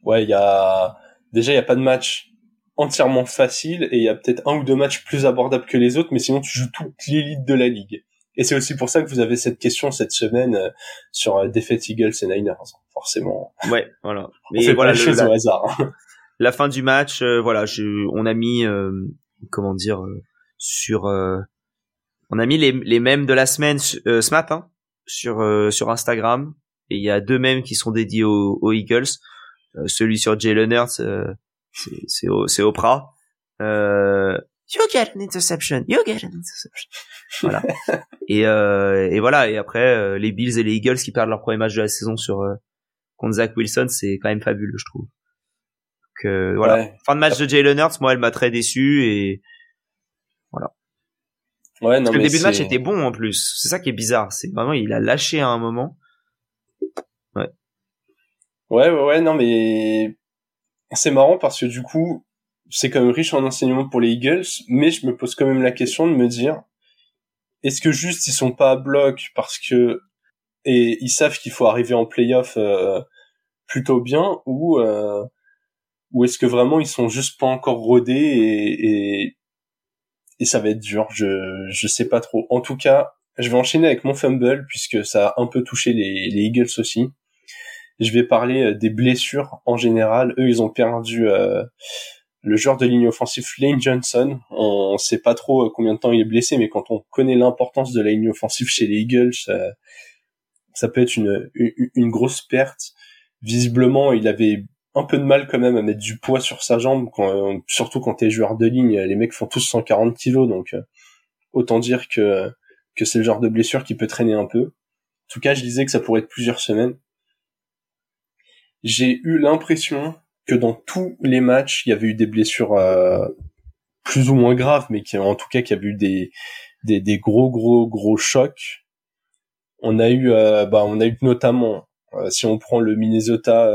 Ouais, il y a déjà il y a pas de match entièrement facile et il y a peut-être un ou deux matchs plus abordables que les autres, mais sinon tu joues toute l'élite de la ligue. Et c'est aussi pour ça que vous avez cette question cette semaine euh, sur euh, défaite Eagles et Niners, forcément. Ouais, voilà. Mais voilà, les choses au hasard. La fin du match, euh, voilà, je, on a mis, comment dire, sur, on a mis les, les mêmes de la semaine ce matin sur sur Instagram et il y a deux mêmes qui sont dédiés aux, aux Eagles. celui sur Jalen Hurts, c'est c'est Oprah. Euh, you get an interception, you get an interception. Voilà. et euh, et voilà. Et après euh, les Bills et les Eagles qui perdent leur premier match de la saison sur euh, contre Zach Wilson, c'est quand même fabuleux, je trouve. Donc euh, voilà. Fin de match de Jalen Hurts, moi elle m'a très déçu et voilà. Ouais, non, Parce que le début de match était bon en plus. C'est ça qui est bizarre. C'est vraiment il a lâché à un moment. Ouais. Ouais, ouais, ouais, non, mais c'est marrant parce que du coup, c'est quand même riche en enseignements pour les Eagles, mais je me pose quand même la question de me dire, est-ce que juste ils sont pas à bloc parce que et ils savent qu'il faut arriver en playoff euh, plutôt bien ou euh, ou est-ce que vraiment ils sont juste pas encore rodés et, et, ça va être dur, je je sais pas trop. En tout cas, je vais enchaîner avec mon fumble puisque ça a un peu touché les, les Eagles aussi. Je vais parler euh, des blessures en général. Eux, ils ont perdu euh, le joueur de ligne offensive Lane Johnson. On ne sait pas trop euh, combien de temps il est blessé, mais quand on connaît l'importance de la ligne offensive chez les Eagles, ça, peut être une, grosse perte. Visiblement, il avait un peu de mal quand même à mettre du poids sur sa jambe, quand, surtout quand t'es joueur de ligne. Les mecs font tous 140 kilos, donc autant dire que que c'est le genre de blessure qui peut traîner un peu. En tout cas, je disais que ça pourrait être plusieurs semaines j'ai eu l'impression que dans tous les matchs, il y avait eu des blessures euh, plus ou moins graves, mais qui en tout cas qu'il y avait eu des, des, des gros gros gros chocs. On a eu euh, bah on a eu notamment euh, si on prend le Minnesota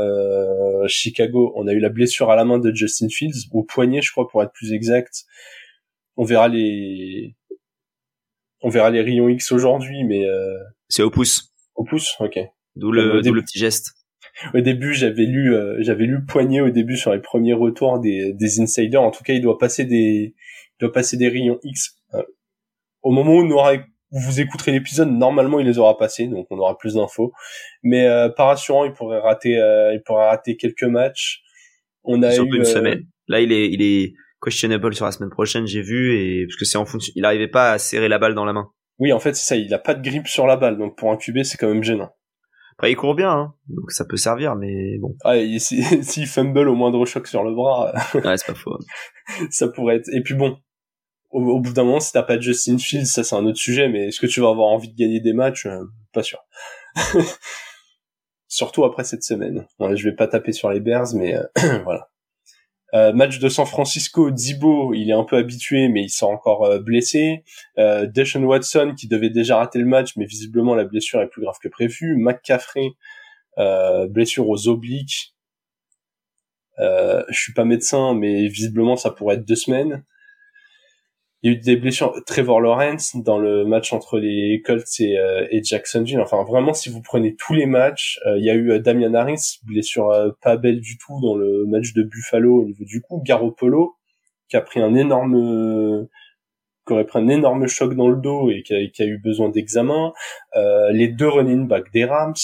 Chicago, on a eu la blessure à la main de Justin Fields au poignet, je crois pour être plus exact. On verra les on verra les rayons X aujourd'hui, mais c'est au pouce. Au pouce, ok. D'où le, le petit geste au début, j'avais lu, euh, j'avais lu poignet au début sur les premiers retours des, des insiders. En tout cas, il doit passer des, il doit passer des rayons X. Euh, au moment où, vous écouterez l'épisode, normalement, il les aura passés, donc on aura plus d'infos. Mais euh, pas rassurant, il pourrait rater, il pourrait rater quelques matchs. On a eu une semaine. Là, il est, il est questionable sur la semaine prochaine, j'ai vu, et parce que c'est en fonction, il arrivait pas à serrer la balle dans la main. Oui, en fait, c'est ça. Il a pas de grippe sur la balle, donc pour un QB, c'est quand même gênant. Après, il court bien, hein, donc ça peut servir, mais bon. Ah, s'il si, fumble au moindre choc sur le bras, ouais, c'est pas faux. ça pourrait être. Et puis bon, au, bout d'un moment, si t'as pas de Justin Fields, ça c'est un autre sujet, mais est-ce que tu vas avoir envie de gagner des matchs? Euh, Pas sûr. Surtout après cette semaine. Bon, je vais pas taper sur les Bears, mais euh, voilà. Euh, match de San Francisco, Dibo, il est un peu habitué, mais il sort encore euh, blessé. Euh, Watson, qui devait déjà rater le match, mais visiblement la blessure est plus grave que prévu. McCaffrey, euh, blessure aux obliques. Je suis pas médecin, mais visiblement ça pourrait être deux semaines. Il y a eu des blessures. Trevor Lawrence dans le match entre les Colts et, euh, Jacksonville. Enfin, vraiment, si vous prenez tous les matchs, euh, il y a eu euh, Damian Harris, blessure pas belle du tout dans le match de Buffalo au niveau du coup. Garoppolo, qui a pris un énorme qui aurait pris un énorme choc dans le dos et qui a, qui a eu besoin d'examen. les deux running back des Rams,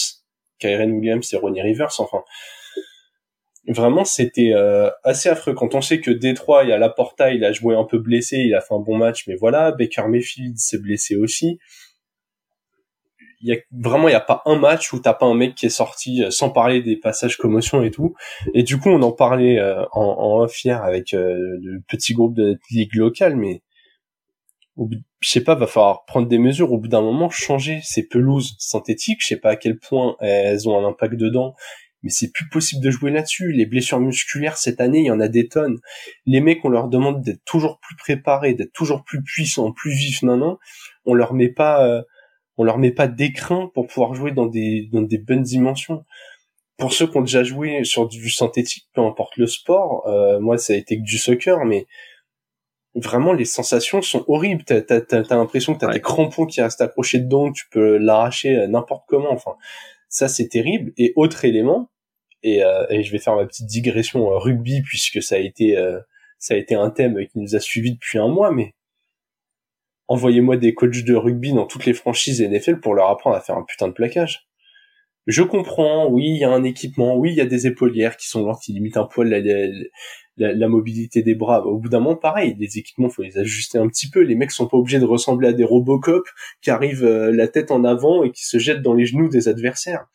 Kyren Williams et Ronnie Rivers. Enfin, vraiment c'était euh, assez affreux. Quand on sait que Détroit il y a Laporta il a joué un peu blessé il a fait un bon match mais voilà Baker Mayfield s'est blessé aussi. Il y a vraiment il y a pas un match où t'as pas un mec qui est sorti euh, sans parler des passages commotion et tout. Et du coup on en parlait euh, en, en fier avec le petit groupe de ligue locale mais je sais pas va falloir prendre des mesures. Au bout d'un moment changer ces pelouses synthétiques je sais pas à quel point elles ont un impact dedans mais c'est plus possible de jouer là-dessus. Les blessures musculaires cette année, il y en a des tonnes. Les mecs, on leur demande d'être toujours plus préparés, d'être toujours plus puissants, plus vifs, non non. On leur met pas, euh, on leur met pas d'écrin pour pouvoir jouer dans des dans des bonnes dimensions. Pour ceux qui ont déjà joué sur du synthétique, peu importe le sport, euh, moi ça a été que du soccer, mais vraiment les sensations sont horribles. T'as as, l'impression que t'as des crampons qui restent accrochés dedans, que tu peux l'arracher euh, n'importe comment. Enfin, ça c'est terrible. Et autre élément, et, euh, je vais faire ma petite digression rugby puisque ça a été ça a été un thème qui nous a suivi depuis un mois, mais envoyez-moi des coachs de rugby dans toutes les franchises NFL pour leur apprendre à faire un putain de plaquage. Je comprends, oui, il y a un équipement, oui, il y a des épaulières qui sont lentes, qui limitent un poil la, mobilité des bras. Au bout d'un moment, pareil, les équipements, faut les ajuster un petit peu. Les mecs sont pas obligés de ressembler à des Robocop qui arrivent euh, la tête en avant et qui se jettent dans les genoux des adversaires.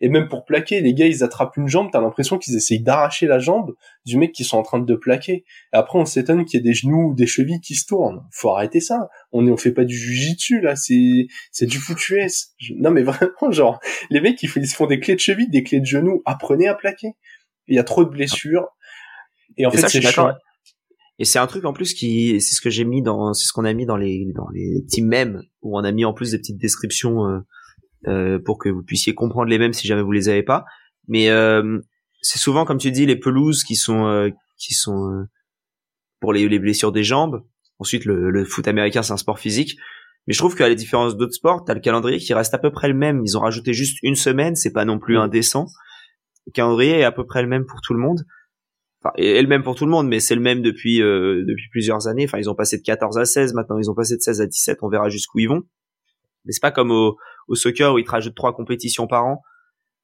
Et même pour plaquer, les gars, ils attrapent une jambe, t'as l'impression qu'ils essayent d'arracher la jambe du mec qui sont en train de plaquer. Et après, on s'étonne qu'il y ait des genoux ou des chevilles qui se tournent. Faut arrêter ça. On est, on fait pas du jujitsu, là. C'est, c'est du foutu S. Non, mais vraiment, genre, les mecs, ils, se font des clés de cheville, des clés de genoux. Apprenez à plaquer. Il y a trop de blessures. Et en fait, c'est chiant. Et c'est un truc en plus qui, c'est ce que j'ai mis dans, c'est ce qu'on a mis dans les, dans les teams mêmes, où on a mis en plus des petites descriptions, euh, pour que vous puissiez comprendre les mêmes si jamais vous les avez pas. Mais euh, c'est souvent, comme tu dis, les pelouses qui sont euh, qui sont pour les, les, blessures des jambes. Ensuite, le, le foot américain, c'est un sport physique. Mais je trouve qu'à la différence d'autres sports, t'as le calendrier qui reste à peu près le même. Ils ont rajouté juste une semaine, c'est pas non plus mm. indécent. Le calendrier est à peu près le même pour tout le monde. Enfin, et le même pour tout le monde, mais c'est le même depuis depuis plusieurs années. Enfin, ils ont passé de 14 à 16, maintenant ils ont passé de 16 à 17. On verra jusqu'où ils vont. Mais c'est pas comme au, au soccer où ils te rajoutent trois compétitions par an.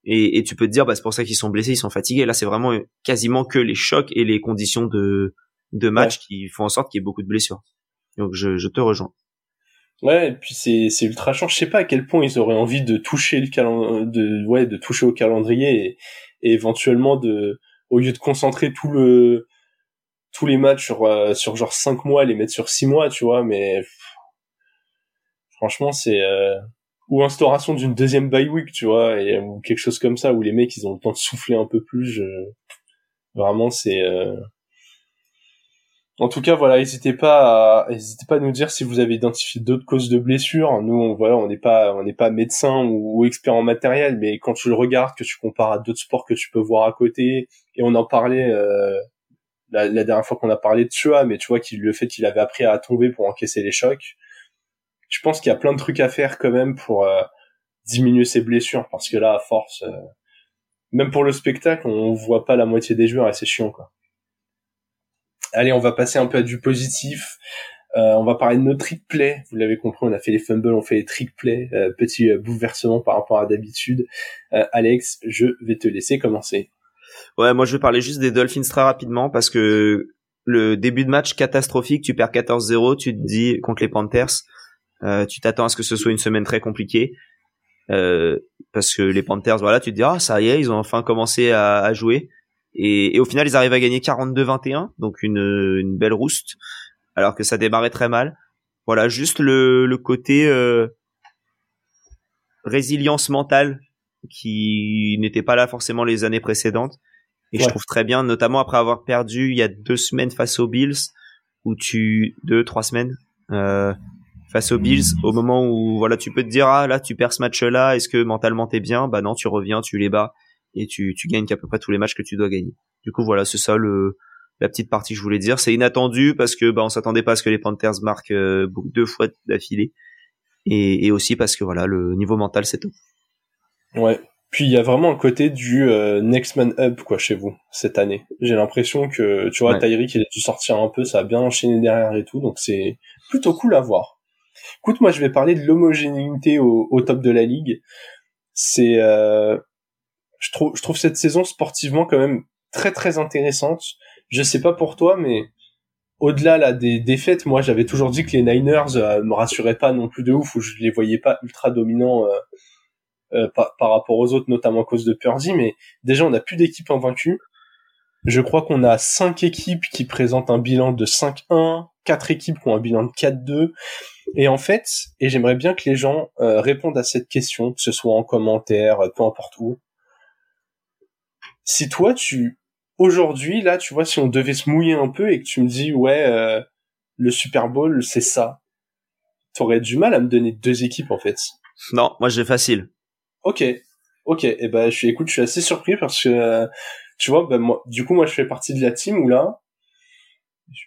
Et, et tu peux te dire, bah, c'est pour ça qu'ils sont blessés, ils sont fatigués. Là, c'est vraiment quasiment que les chocs et les conditions de, de match qui font en sorte qu'il y ait beaucoup de blessures. Donc, je, je te rejoins. Ouais, et puis c'est c'est ultra change. Je sais pas à quel point ils auraient envie de toucher le calendrier, de ouais, de toucher au calendrier et, éventuellement de, au lieu de concentrer tout le tous les matchs sur euh, sur genre cinq mois, les mettre sur six mois, tu vois. Mais franchement, c'est euh, ou instauration d'une deuxième bye week, tu vois, et, ou quelque chose comme ça où les mecs ils ont le temps de souffler un peu plus. Je... Vraiment, c'est. Euh... En tout cas, voilà, n'hésitez pas, à... n'hésitez pas à nous dire si vous avez identifié d'autres causes de blessures. Nous, on, voilà, on n'est pas, on n'est pas médecin ou, ou, expert en matériel, mais quand tu le regardes, que tu compares à d'autres sports que tu peux voir à côté, et on en parlait euh, la, dernière fois qu'on a parlé de Chua, mais tu vois qu'il le fait qu'il avait appris à tomber pour encaisser les chocs je pense qu'il y a plein de trucs à faire quand même pour euh, diminuer ses blessures parce que là à force euh, même pour le spectacle on voit pas la moitié des joueurs et c'est chiant quoi. Allez on va passer un peu à du positif. Euh, on va parler de nos trick play. Vous l'avez compris on a fait les fumbles on fait les trick play petit bouleversement par rapport à d'habitude. Alex je vais te laisser commencer. Ouais moi je vais parler juste des Dolphins très rapidement parce que le début de match catastrophique tu perds 14-0 tu te dis contre les Panthers euh, tu t'attends à ce que ce soit une semaine très compliquée. Euh, parce que les Panthers, voilà, tu te dis, ah, ça y est, ils ont enfin commencé à, à jouer. Et, et, au final, ils arrivent à gagner 42-21, donc une, une belle rouste, alors que ça démarrait très mal. Voilà, juste le, le côté euh, résilience mentale qui n'était pas là forcément les années précédentes. Et je trouve très bien, notamment après avoir perdu il y a deux semaines face aux Bills, où tu deux trois semaines, euh, face aux Bills au moment où voilà tu peux te dire ah là tu perds ce match là est-ce que mentalement t'es bien? Bah non tu reviens tu les bats et tu, tu gagnes qu'à peu près tous les matchs que tu dois gagner. Du coup voilà c'est ça le la petite partie que je voulais dire. C'est inattendu parce que bah on s'attendait pas à ce que les Panthers marquent euh, deux fois d'affilée et, et aussi parce que voilà le niveau mental c'est tout ouais. Puis il y a vraiment un côté du euh, next man up quoi chez vous cette année. J'ai l'impression que tu vois Tyreek il a dû sortir un peu, ça a bien enchaîné derrière et tout, donc c'est plutôt cool à voir. Écoute, moi je vais parler de l'homogénéité au, top de la ligue. C'est, euh, je trouve, je trouve cette saison sportivement quand même très très intéressante. Je sais pas pour toi, mais au-delà là des défaites, moi j'avais toujours dit que les Niners euh, me rassuraient pas non plus de ouf, ou je les voyais pas ultra dominants euh, euh par, par, rapport aux autres, notamment à cause de Purdy. Mais déjà, on n'a plus d'équipe invaincue. Je crois qu'on a cinq équipes qui présentent un bilan de 5-1, quatre équipes qui ont un bilan de 4-2. Et en fait, et j'aimerais bien que les gens euh, répondent à cette question, que ce soit en commentaire, peu importe où. si toi tu aujourd'hui là, tu vois, si on devait se mouiller un peu et que tu me dis ouais, euh, le Super Bowl c'est ça, t'aurais du mal à me donner deux équipes en fait. Non, moi j'ai facile. Ok, ok. Et eh ben je suis, écoute, je suis assez surpris parce que euh, tu vois, ben, moi, du coup moi je fais partie de la team où là,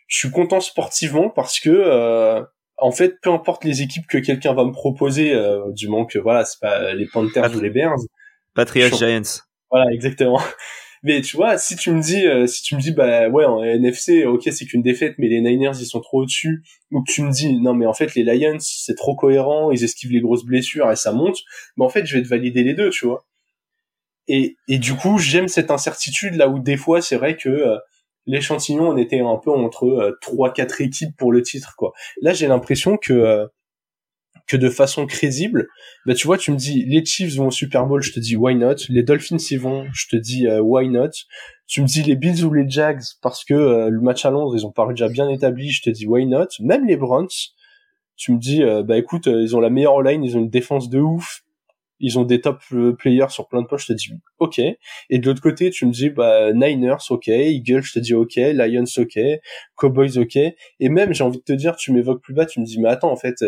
je suis content sportivement parce que euh, en fait, peu importe les équipes que quelqu'un va me proposer, euh, du moment que voilà, c'est pas les Panthers ou les Bears. Patriots Giants. Voilà, exactement. Mais tu vois, si tu me dis, euh, si tu me dis, bah ouais, en NFC, ok, c'est qu'une défaite, mais les Niners ils sont trop au-dessus, ou que tu me dis, non mais en fait les Lions c'est trop cohérent, ils esquivent les grosses blessures et ça monte, mais en fait je vais te valider les deux, tu vois. Et et du coup j'aime cette incertitude là où des fois c'est vrai que euh, l'échantillon on était un peu entre euh, trois quatre équipes pour le titre quoi. Là j'ai l'impression que que de façon crédible, bah tu vois, tu me dis les Chiefs vont au Super Bowl, je te dis why not? Les Dolphins y vont, je te dis euh, why not? Tu me dis les Bills ou les Jags parce que euh, le match à Londres ils ont paru déjà bien établis, je te dis why not? Même les Browns, tu me dis euh, bah écoute ils ont la meilleure line, ils ont une défense de ouf, ils ont des top players sur plein de poches, je te dis ok. Et de l'autre côté tu me dis bah Niners ok, Eagles je te dis ok, Lions ok, Cowboys ok. Et même j'ai envie de te dire tu m'évoques plus bas, tu me dis mais attends en fait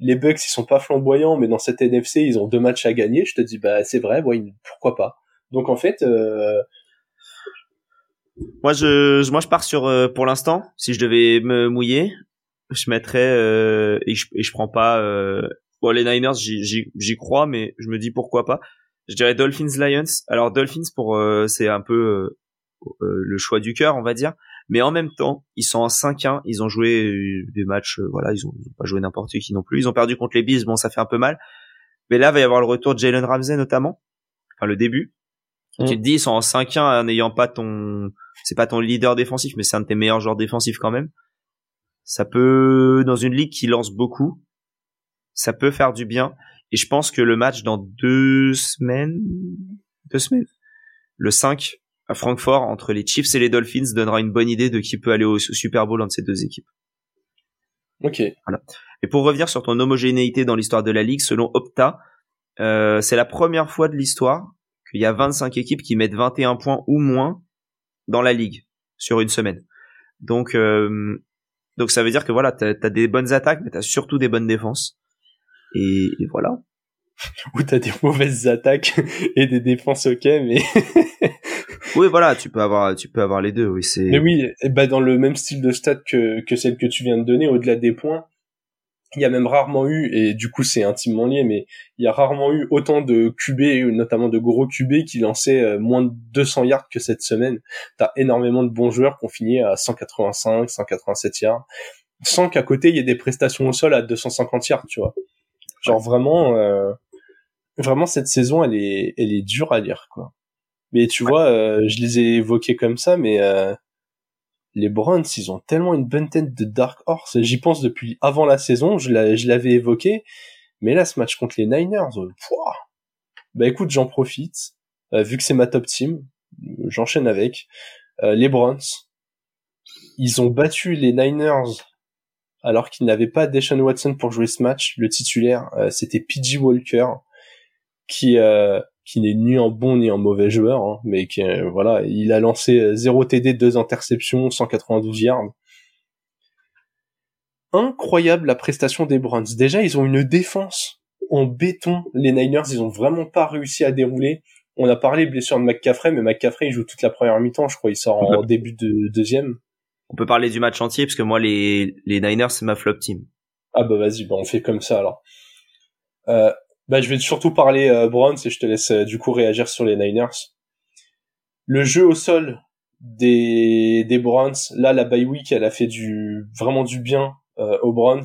les Bucks ils sont pas flamboyants, mais dans cette NFC ils ont deux matchs à gagner. Je te dis bah c'est vrai, pourquoi pas? Donc en fait, euh... moi je moi je pars sur euh, pour l'instant. Si je devais me mouiller, je mettrais euh, et, je, et je prends pas. Euh, bon les Niners j'y crois, mais je me dis pourquoi pas. Je dirais Dolphins Lions. Alors Dolphins pour c'est un peu le choix du cœur on va dire mais en même temps, ils sont en 5-1, ils ont joué euh, des matchs, euh, voilà, ils ont, pas joué n'importe qui non plus. Ils ont perdu contre les Bills, bon, ça fait un peu mal. Mais là, il va y avoir le retour de Jalen Ramsey notamment, enfin le début. Tu te dis, ils sont en 5-1 en n'ayant pas ton, c'est pas ton leader défensif, mais c'est un de tes meilleurs joueurs défensifs quand même. Ça peut, dans une ligue qui lance beaucoup, ça peut faire du bien. Et je pense que le match dans deux semaines, deux semaines, le 5, à Francfort entre les Chiefs et les Dolphins donnera une bonne idée de qui peut aller au Super Bowl entre ces deux équipes. Ok. Voilà. Et pour revenir sur ton homogénéité dans l'histoire de la ligue, selon Opta, euh, c'est la première fois de l'histoire qu'il y a 25 équipes qui mettent 21 points ou moins dans la ligue sur une semaine. Donc, euh, donc ça veut dire que voilà, t'as as des bonnes attaques, mais t'as surtout des bonnes défenses. Et, et voilà. Ou t'as des mauvaises attaques et des défenses ok, mais oui, voilà, tu peux avoir, tu peux avoir les deux. Oui, c'est. Mais oui, bah dans le même style de stats que que celle que tu viens de donner, au-delà des points, il y a même rarement eu, et du coup c'est intimement lié, mais il y a rarement eu autant de QB, notamment de gros QB, qui lançaient euh, moins de 200 yards que cette semaine. T'as énormément de bons joueurs qui ont fini à 185, 187 yards, sans qu'à côté il y ait des prestations au sol à 250 yards, tu vois. Genre vraiment, euh, vraiment cette saison elle est, elle est dure à lire, quoi. Mais tu vois, euh, je les ai évoqués comme ça, mais euh, les Browns, ils ont tellement une bonne tête de Dark Horse. J'y pense depuis avant la saison, je l'avais évoqué. Mais là, ce match contre les Niners, euh, bah écoute, j'en profite. vu que c'est ma top team, j'enchaîne avec. les Browns, ils ont battu les Niners alors qu'ils n'avaient pas Deshaun Watson pour jouer ce match. Le titulaire, c'était PG Walker, qui qui n'est ni un bon ni un mauvais joueur, hein, mais qui euh, voilà, il a lancé 0 TD, 2 interceptions, 192 yards. Incroyable la prestation des Browns. Déjà, ils ont une défense en béton. Les Niners, ils ont vraiment pas réussi à dérouler. On a parlé blessure de McCaffrey, mais McCaffrey, il joue toute la première mi-temps, je crois, il sort en début de deuxième. On peut parler du match entier, parce que moi, les, les Niners, c'est ma flop team. Ah bah vas-y, bah on fait comme ça alors. Euh, bah, je vais surtout parler euh, Browns et je te laisse euh, du coup réagir sur les Niners. Le jeu au sol des des Browns, là la bye week, elle a fait du vraiment du bien euh, aux Browns.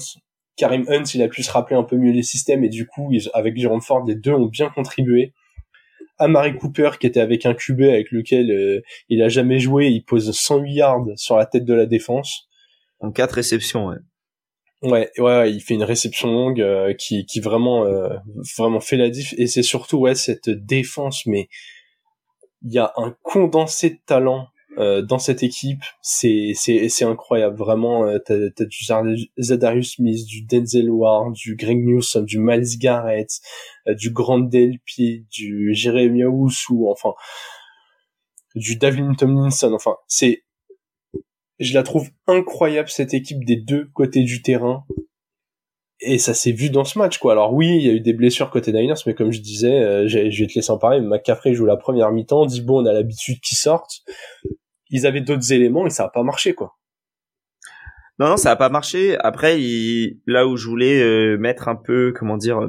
Karim Hunt, il a pu se rappeler un peu mieux les systèmes et du coup, avec Jerome Ford, les deux ont bien contribué. Amari Cooper, qui était avec un QB avec lequel euh, il a jamais joué, il pose 108 yards sur la tête de la défense. En quatre réceptions, ouais. Ouais, ouais, il fait une réception longue euh, qui, qui vraiment, euh, vraiment fait la diff. Et c'est surtout ouais cette défense, mais il y a un condensé de talent dans cette équipe. C'est c'est incroyable, vraiment. t'as t'as du Zadarius Smith, du Denzel Ward, du Greg Newsom, du Miles Garrett, du Grand Delpy, du Jeremy ou enfin du David Tomlinson. Enfin, c'est, je la trouve incroyable cette équipe des deux côtés du terrain. Et ça s'est vu dans ce match, quoi. Alors oui, il y a eu des blessures côté Niners, mais comme je disais, euh, je vais te laisser en parler. McCaffrey joue la première mi-temps, dit bon, on a l'habitude qu'ils sortent. Ils avaient d'autres éléments et ça a pas marché, quoi. Non, non, ça a pas marché. Après, là où je voulais euh, mettre un peu, comment dire,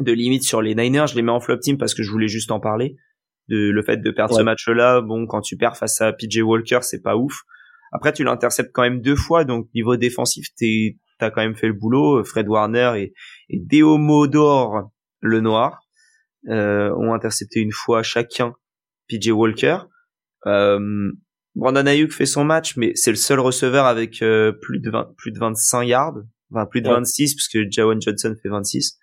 de limite sur les Niners, je les mets en flop team parce que je voulais juste en parler. De, le fait de perdre ce match-là, bon, quand tu perds face à PJ Walker, c'est pas ouf. Après, tu l'interceptes quand même deux fois, donc niveau défensif, t'es, t'as quand même fait le boulot. Fred Warner et, et Deomodor le Noir euh, ont intercepté une fois chacun PJ Walker. Euh, Brandon Ayuk fait son match, mais c'est le seul receveur avec euh, plus de 20, plus de 25 yards, enfin plus de 26 puisque Jawan Johnson fait 26.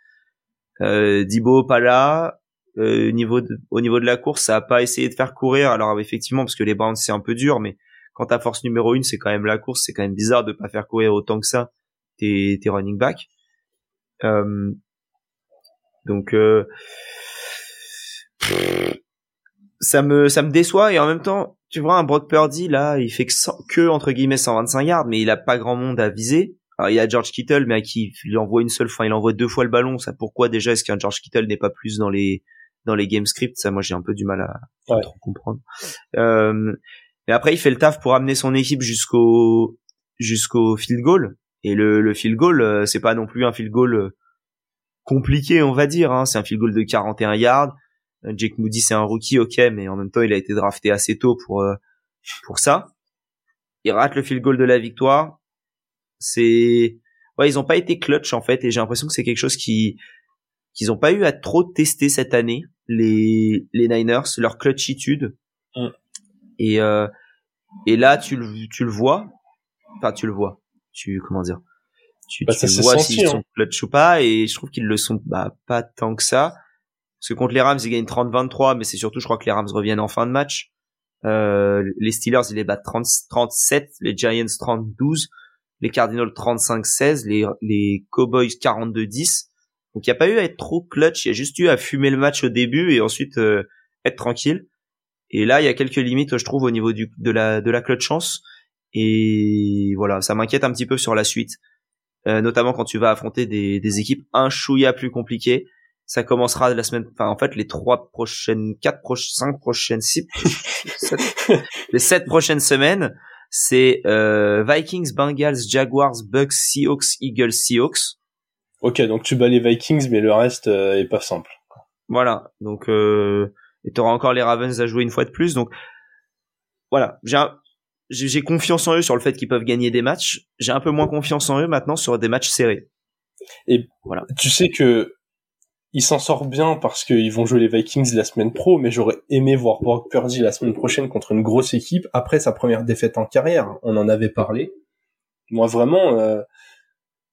Euh, Dibo pas là. Euh, niveau de, au niveau de la course, ça a pas essayé de faire courir. Alors effectivement, parce que les Browns c'est un peu dur, mais quand ta force numéro une c'est quand même la course, c'est quand même bizarre de pas faire courir autant que ça tes, tes running back. Euh, donc euh, ça me ça me déçoit et en même temps, tu vois un Brock Purdy là, il fait que, que entre guillemets 125 yards, mais il a pas grand monde à viser. Alors, il y a George Kittle, mais à qui il envoie une seule fois, il envoie deux fois le ballon. Ça, pourquoi déjà est-ce qu'un George Kittle n'est pas plus dans les dans les game scripts? Ça, moi, j'ai un peu du mal à, trop comprendre. Euh, et après, il fait le taf pour amener son équipe jusqu'au jusqu'au field goal. Et le, le field goal, euh, c'est pas non plus un field goal euh, compliqué, on va dire. Hein. C'est un field goal de 41 yards. Euh, Jake Moody, c'est un rookie, ok, mais en même temps, il a été drafté assez tôt pour pour ça. Il rate le field goal de la victoire c'est ouais, ils ont pas été clutch en fait et j'ai l'impression que c'est quelque chose qui qu'ils ont pas eu à trop tester cette année les les Niners leur clutchitude. Mm. Et euh, et là tu le tu le vois enfin tu le vois. Tu comment dire? Tu, bah, tu vois s'ils sont hein. clutch ou pas et je trouve qu'ils le sont bah, pas tant que ça parce que contre les Rams ils gagnent 30-23 mais c'est surtout je crois que les Rams reviennent en fin de match euh, les Steelers ils les battent 30 37 les Giants 30-12 les Cardinals 35-16, les, Cowboys 42-10. Donc il n'y a pas eu à être trop clutch, il y a juste eu à fumer le match au début et ensuite euh, être tranquille. Et là, il y a quelques limites, je trouve, au niveau de la de la clutch chance. Et voilà, ça m'inquiète un petit peu sur la suite, euh, notamment quand tu vas affronter des, des équipes un chouïa plus compliquées. Ça commencera la semaine, enfin en fait les trois prochaines, quatre prochaines, cinq prochaines, six, les sept prochaines semaines c'est euh, Vikings, Bengals, Jaguars, Bucks, Seahawks, Eagles, Seahawks. Ok, donc tu bats les Vikings, mais le reste euh, est pas simple. Voilà, donc euh, et t'auras encore les Ravens à jouer une fois de plus, donc voilà, j'ai j'ai confiance en eux sur le fait qu'ils peuvent gagner des matchs. J'ai un peu moins confiance en eux maintenant sur des matchs serrés. Et voilà. Tu sais que il s'en sort bien parce qu'ils vont jouer les Vikings la semaine pro, mais j'aurais aimé voir Brock Purdy la semaine prochaine contre une grosse équipe après sa première défaite en carrière. On en avait parlé. Moi vraiment, euh,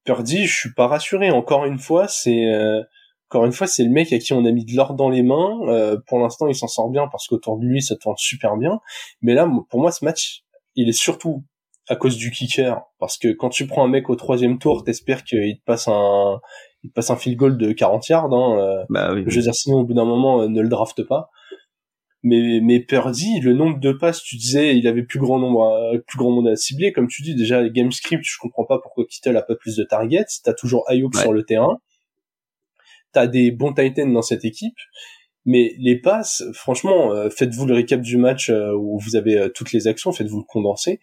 Purdy, je suis pas rassuré. Encore une fois, c'est euh, encore une fois c'est le mec à qui on a mis de l'or dans les mains. Euh, pour l'instant, il s'en sort bien parce qu'autour de lui ça tourne super bien. Mais là, pour moi, ce match, il est surtout à cause du kicker parce que quand tu prends un mec au troisième tour, t'espères qu'il te passe un il passe un field goal de 40 yards. Hein, euh, bah oui, je veux dire, sinon au bout d'un moment, euh, ne le draft pas. Mais mais Purdy, le nombre de passes, tu disais, il avait plus grand nombre, plus grand monde à cibler. Comme tu dis, déjà les game script, je comprends pas pourquoi Kittle a pas plus de targets. T'as toujours Ayuk sur le terrain. T'as des bons Titans dans cette équipe. Mais les passes, franchement, euh, faites-vous le récap du match où vous avez toutes les actions, faites-vous le condenser.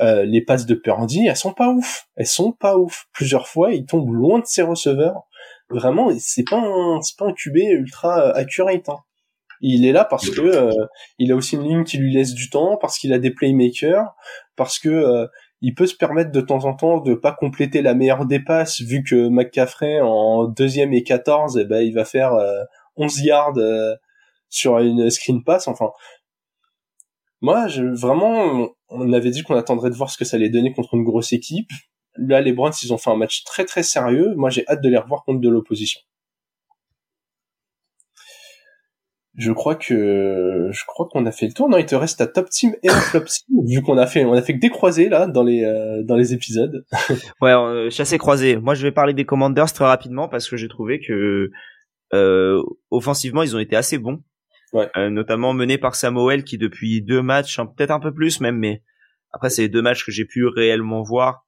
Euh, les passes de Purdy, elles sont pas ouf. Elles sont pas ouf. Plusieurs fois, il tombe loin de ses receveurs. Vraiment, c'est pas un, c'est pas un QB ultra euh, accurate. Hein. Il est là parce que euh, il a aussi une ligne qui lui laisse du temps, parce qu'il a des playmakers, parce que il peut se permettre de temps en temps de pas compléter la meilleure des passes, vu que McCaffrey en deuxième et 14, eh ben, il va faire 11 yards sur une screen pass. Enfin, moi, je, vraiment, on avait dit qu'on attendrait de voir ce que ça allait donner contre une grosse équipe. Là, les Browns, ils ont fait un match très très sérieux. Moi, j'ai hâte de les revoir contre de l'opposition. Je crois que je crois qu'on a fait le tour. Non, il te reste ta top team et un flop team vu qu'on a fait on a fait que des croisés là dans les euh, dans les épisodes. ouais, euh, chassé croisé. Moi, je vais parler des Commanders très rapidement parce que j'ai trouvé que euh, offensivement, ils ont été assez bons notamment mené par Samuel qui depuis deux matchs, peut-être un peu plus même, mais après c'est les deux matchs que j'ai pu réellement voir.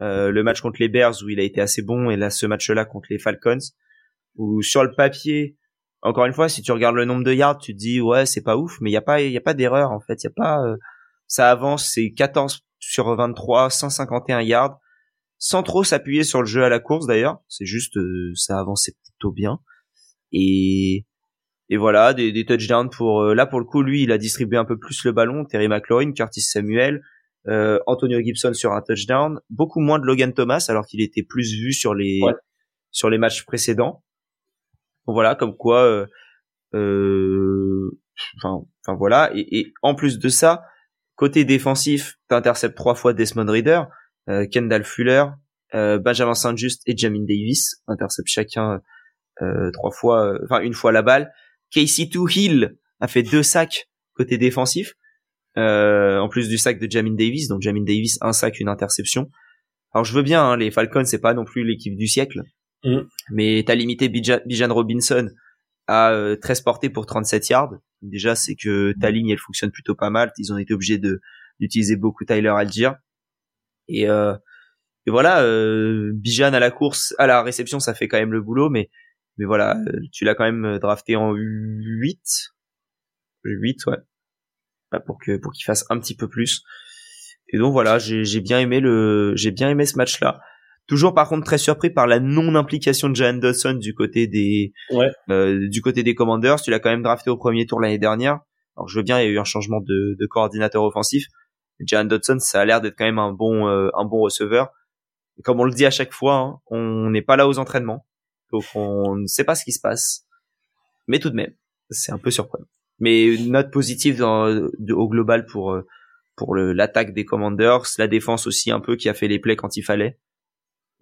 le match contre les Bears où il a été assez bon et là ce match-là contre les Falcons où sur le papier encore une fois, si tu regardes le nombre de yards, tu te dis ouais, c'est pas ouf, mais il y a pas il y a pas d'erreur en fait, il y a pas euh, ça avance, c'est 14 sur 23, 151 yards sans trop s'appuyer sur le jeu à la course d'ailleurs, c'est juste euh, ça avançait plutôt bien. Et et voilà, des, des touchdowns pour euh, là pour le coup, lui, il a distribué un peu plus le ballon, Terry McLaurin, Curtis Samuel, Antonio Gibson sur un touchdown, beaucoup moins de Logan Thomas alors qu'il était plus vu sur les sur les matchs précédents voilà, comme quoi, euh, euh, enfin, enfin voilà. Et, en plus de ça, côté défensif, t'interceptes trois fois Desmond Reader, euh, Kendall Fuller, Benjamin Saint-Just et Jamin Davis interceptent chacun trois fois, enfin une fois la balle. Casey Hill a fait deux sacs côté défensif, en plus du sac de Jamin Davis. Donc Jamin Davis un sac, une interception. Alors je veux bien, hein, les Falcons c'est pas non plus l'équipe du siècle, Mm. Mais t'as limité Bijan Robinson à 13 euh, portées pour 37 yards. Déjà, c'est que ta ligne, elle fonctionne plutôt pas mal. Ils ont été obligés de d'utiliser beaucoup Tyler Algier. Et, euh, et voilà, euh, Bijan à la course, à la réception, ça fait quand même le boulot, mais mais voilà, euh, tu l'as quand même drafté en 8 8 ouais. Pour que pour qu'il fasse un petit peu plus. Et donc voilà, j'ai bien aimé le j'ai bien aimé ce match là. Toujours par contre très surpris par la non implication de Jan Dawson du côté des euh, du côté des Commanders. Tu l'as quand même drafté au premier tour l'année dernière. Alors je veux bien, il y a eu un changement de, de coordinateur offensif. Jan Dodson, ça a l'air d'être quand même un bon euh, un bon receveur. Et comme on le dit à chaque fois, hein, on n'est pas là aux entraînements, donc on ne sait pas ce qui se passe. Mais tout de même, c'est un peu surprenant. Mais une note positive dans, au global pour euh, pour l'attaque des Commanders, la défense aussi un peu qui a fait les plays quand il fallait.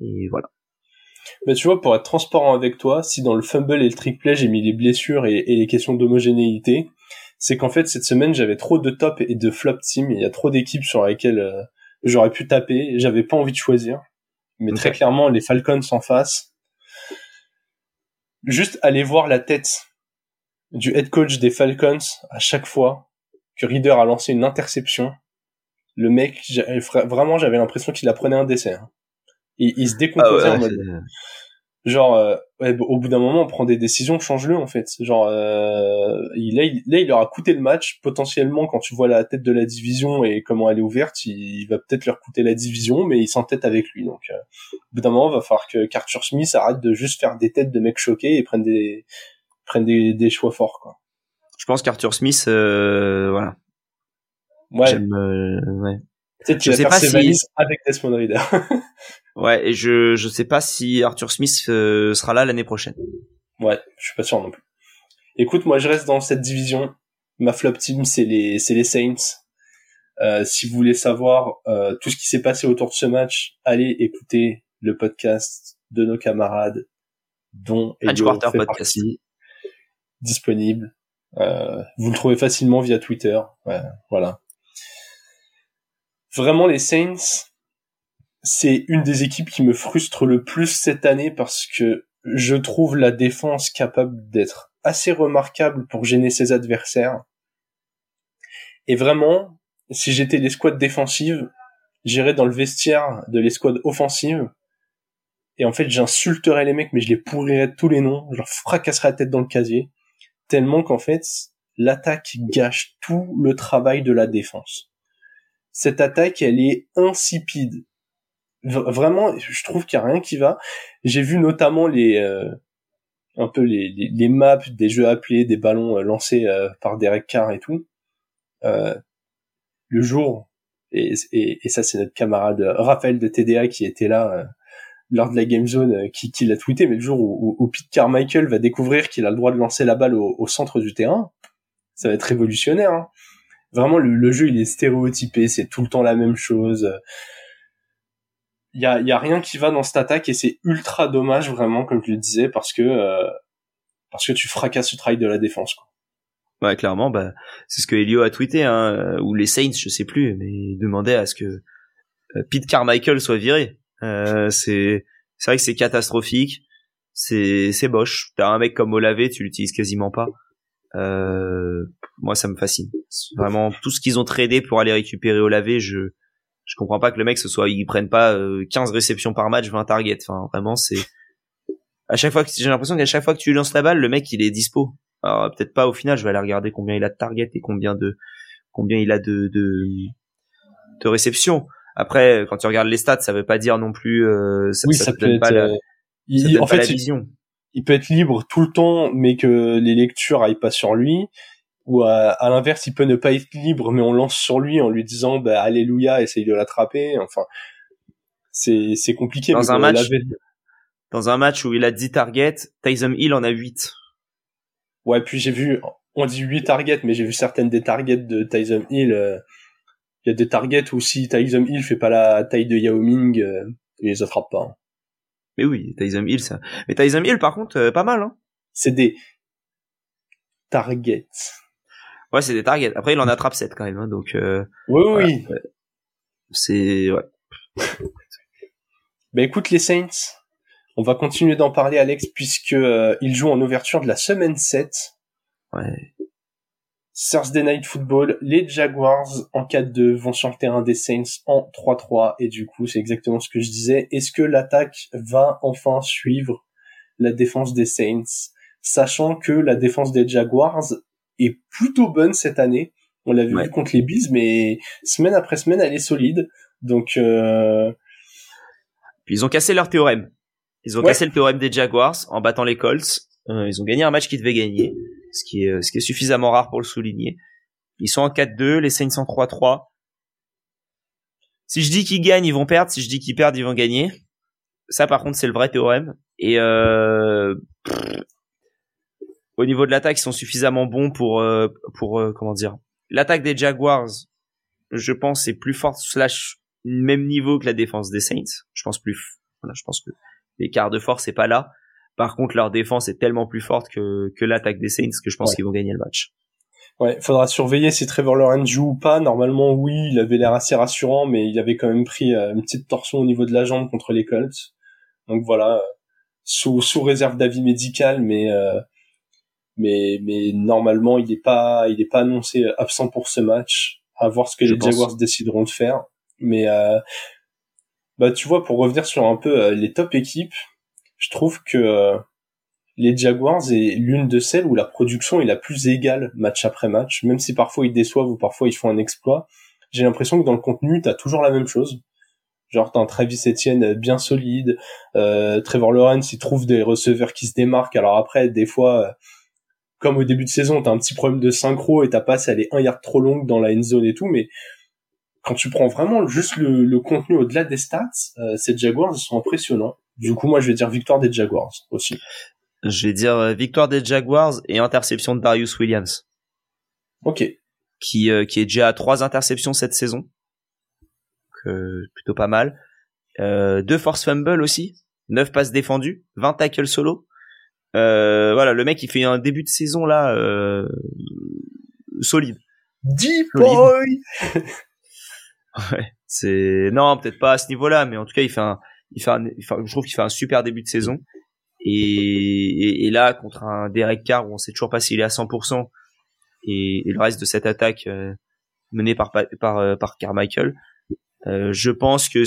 Et voilà. Mais tu vois, pour être transparent avec toi, si dans le fumble et le trick play j'ai mis les blessures et, les questions d'homogénéité, c'est qu'en fait cette semaine j'avais trop de top et de flop team. Il y a trop d'équipes sur lesquelles euh, j'aurais pu taper. J'avais pas envie de choisir. Mais très clairement, les Falcons en face. Juste aller voir la tête du head coach des Falcons à chaque fois que Reader a lancé une interception. Le mec, vraiment, j'avais l'impression qu'il apprenait un décès. Hein. Il, il se décomposait ah en mode genre euh, ouais, au bout d'un moment on prend des décisions change-le en fait. Genre euh, il, là, il, là il leur a coûté le match potentiellement quand tu vois la tête de la division et comment elle est ouverte il, va peut-être leur coûter la division mais il s'entête avec lui donc euh, au bout d'un moment il va falloir que Carter Smith arrête de juste faire des têtes de mecs choqués et prenne des prenne des, des choix forts quoi. Je pense qu'Arthur Smith euh, voilà. Ouais. J'aime euh, ouais. Je sais pas si avec Desmond Reader. ouais, et je je sais pas si Arthur Smith euh, sera là l'année prochaine. Ouais, je suis pas sûr non plus. Écoute, moi je reste dans cette division. Ma flop team c'est les c'est les Saints. Euh, si vous voulez savoir euh, tout ce qui s'est passé autour de ce match, allez écouter le podcast de nos camarades, dont Elio fait podcast. disponible. Euh, vous le trouvez facilement via Twitter. Ouais, voilà vraiment les Saints, c'est une des équipes qui me frustre le plus cette année parce que je trouve la défense capable d'être assez remarquable pour gêner ses adversaires. Et vraiment, si j'étais l'escouade défensive, j'irais dans le vestiaire de l'escouade offensive. Et en fait, j'insulterais les mecs, mais je les pourrirais tous les noms. Je leur fracasserais la tête dans le casier. Tellement qu'en fait, l'attaque gâche tout le travail de la défense cette attaque, elle est insipide. Vraiment, je trouve qu'il y a rien qui va. J'ai vu notamment les euh, un peu les, les, maps des jeux appelés, des ballons euh, lancés euh, par Derek Carr et tout. le jour, et, et, ça c'est notre camarade Raphaël de TDA qui était là lors de la Game Zone qui, qui l'a tweeté, mais le jour où, où, Pete Carmichael va découvrir qu'il a le droit de lancer la balle au, au centre du terrain, ça va être révolutionnaire. Hein vraiment le, jeu il est stéréotypé, c'est tout le temps la même chose. Il y a, y a rien qui va dans cette attaque et c'est ultra dommage vraiment comme je le disais parce que euh, parce que tu fracasses le travail de la défense. Quoi. Ouais, clairement, bah c'est ce que Elio a tweeté, hein, ou les Saints, je sais plus, mais demandait à ce que euh, Pete Carmichael soit viré. Euh, c'est c'est vrai que c'est catastrophique, c'est c'est boche. T'as un mec comme Olave, tu l'utilises quasiment pas. Euh, moi, ça me fascine. Vraiment, tout ce qu'ils ont tradé pour aller récupérer au lavé, je je comprends pas que le mec ce soit ils prennent pas 15 réceptions par match, 20 targets. Enfin, vraiment, c'est à chaque fois que j'ai l'impression qu'à chaque fois que tu lances la balle, le mec il est dispo. Alors peut-être pas au final, je vais aller regarder combien il a de targets et combien de combien il a de de, de réceptions. Après, quand tu regardes les stats, ça veut pas dire non plus. Euh, ça, oui, ça, peut être. Pas la, il, en fait, vision. Il, peut être libre tout le temps, mais que les lectures aillent pas sur lui. Ou à, à l'inverse, il peut ne pas être libre, mais on lance sur lui en lui disant bah, Alléluia, essaye de l'attraper. Enfin, c'est c'est compliqué. Dans un match, dans un match où il a 10 targets, Tyson Hill en a 8. Ouais, puis j'ai vu, on dit 8 targets, mais j'ai vu certaines des targets de Tyson Hill. Euh, il y a des targets où si Tyson Hill fait pas la taille de Yao Ming, euh, il les attrape pas. Hein. Mais oui, Tyson Hill, ça. Mais Tyson Hill, par contre, euh, pas mal, hein. C'est des targets. Ouais, c'est des targets. Après, il en attrape 7 quand même, hein, donc. Euh, oui, oui. C'est ouais. ben écoute les Saints, on va continuer d'en parler, Alex, puisque euh, il joue en ouverture de la semaine 7. Ouais. Thursday Night Football, les Jaguars en 4-2 vont sur le terrain des Saints en 3-3 et du coup c'est exactement ce que je disais. Est-ce que l'attaque va enfin suivre la défense des Saints, sachant que la défense des Jaguars est plutôt bonne cette année. On l'a vu contre les Bees, mais semaine après semaine elle est solide. Donc euh... Puis ils ont cassé leur théorème. Ils ont cassé le théorème des Jaguars en battant les Colts. Euh, ils ont gagné un match qu'ils devaient gagner, ce qui est ce qui est suffisamment rare pour le souligner. Ils sont en 4-2, les Saints en 3-3. Si je dis qu'ils gagnent, ils vont perdre. Si je dis qu'ils perdent, ils vont gagner. Ça, par contre, c'est le vrai théorème. Et euh, au niveau de l'attaque, ils sont suffisamment bons pour euh, pour euh, comment dire. L'attaque des Jaguars, je pense, est plus forte slash même niveau que la défense des Saints. Je pense plus. Voilà, je pense que l'écart de force est pas là. Par contre, leur défense est tellement plus forte que, que l'attaque des Saints que je pense qu'ils vont gagner le match. Ouais, faudra surveiller si Trevor Lawrence joue ou pas. Normalement, oui, il avait l'air assez rassurant, mais il avait quand même pris euh, une petite torsion au niveau de la jambe contre les Colts. Donc voilà, sous, sous réserve d'avis médical, mais euh, mais mais normalement, il est pas il est pas annoncé absent pour ce match. À voir ce que les Jaguars décideront de faire. Mais euh, bah tu vois, pour revenir sur un peu euh, les top équipes, je trouve que euh, les Jaguars est l'une de celles où la production est la plus égale match après match, même si parfois ils déçoivent ou parfois ils font un exploit. J'ai l'impression que dans le contenu, t'as toujours la même chose. Genre t'as un Travis Etienne bien solide, euh, Trevor Lawrence il trouve des receveurs qui se démarquent. Alors après, des fois, euh, comme au début de saison, t'as un petit problème de synchro et ta passe elle est un yard trop longue dans la end zone et tout, mais quand tu prends vraiment juste le, contenu au-delà des stats, euh, ces Jaguars sont impressionnants. Du coup, moi, je vais dire victoire des Jaguars aussi. Je vais dire euh, victoire des Jaguars et interception de Darius Williams. Ok. Qui, euh, qui est déjà à trois interceptions cette saison. plutôt pas mal. deux force fumble aussi. Neuf passes défendues. 20 tackles solo. Voilà, le mec, il fait un début de saison là solide. Deep boy Ouais, c'est non, peut-être pas à ce niveau-là, mais en tout cas, il fait un, il fait, un, je trouve qu'il fait un super début de saison. Et, et, là, contre un Derek Carr où on sait toujours pas s'il est à 100%, et, et, le reste de cette attaque euh, menée par par euh, par Carmichael, euh, je pense que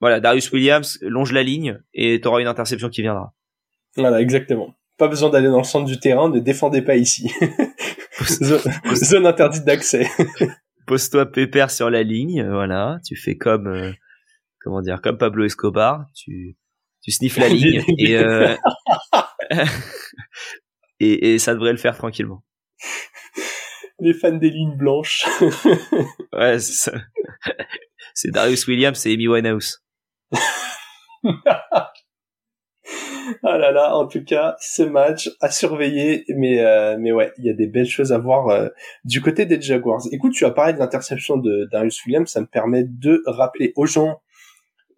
voilà, Darius Williams longe la ligne et tu auras une interception qui viendra. Voilà, exactement. Pas besoin d'aller dans le centre du terrain, ne défendez pas ici. zone interdite d'accès. pose-toi pépère sur la ligne, euh, voilà, tu fais comme euh, comment dire, comme Pablo Escobar, tu tu sniffes la ligne et, euh, et, et ça devrait le faire tranquillement. Les fans des lignes blanches. ouais, c'est ça. C'est Darius Williams et Amy Winehouse. Ah là là, en tout cas, ce match à surveiller, mais euh, mais ouais, il y a des belles choses à voir euh, du côté des Jaguars. Écoute, tu as parlé de l'interception de Darius Williams, ça me permet de rappeler aux gens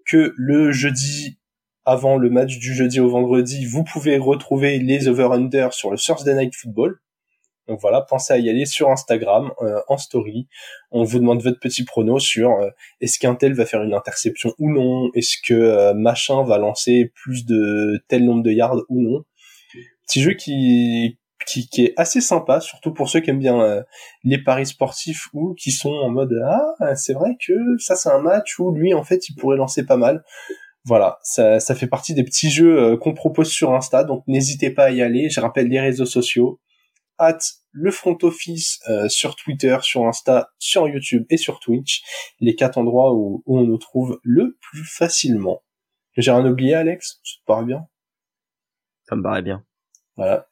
que le jeudi avant le match du jeudi au vendredi, vous pouvez retrouver les over-under sur le Thursday Night Football. Donc voilà, pensez à y aller sur Instagram, euh, en story. On vous demande votre petit prono sur euh, est-ce qu'un tel va faire une interception ou non, est-ce que euh, machin va lancer plus de tel nombre de yards ou non? Petit jeu qui qui, qui est assez sympa, surtout pour ceux qui aiment bien euh, les paris sportifs ou qui sont en mode ah c'est vrai que ça c'est un match où lui en fait il pourrait lancer pas mal. Voilà, ça, ça fait partie des petits jeux euh, qu'on propose sur Insta, donc n'hésitez pas à y aller. Je rappelle les réseaux sociaux, at le front office euh, sur Twitter, sur Insta, sur YouTube et sur Twitch, les quatre endroits où, où on nous trouve le plus facilement. J'ai rien oublié, Alex? Ça te paraît bien? Ça me paraît bien. Voilà.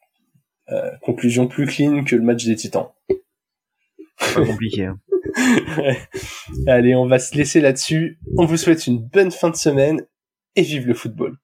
Euh, conclusion plus clean que le match des Titans. Pas compliqué. Hein. Allez, on va se laisser là-dessus. On vous souhaite une bonne fin de semaine et vive le football.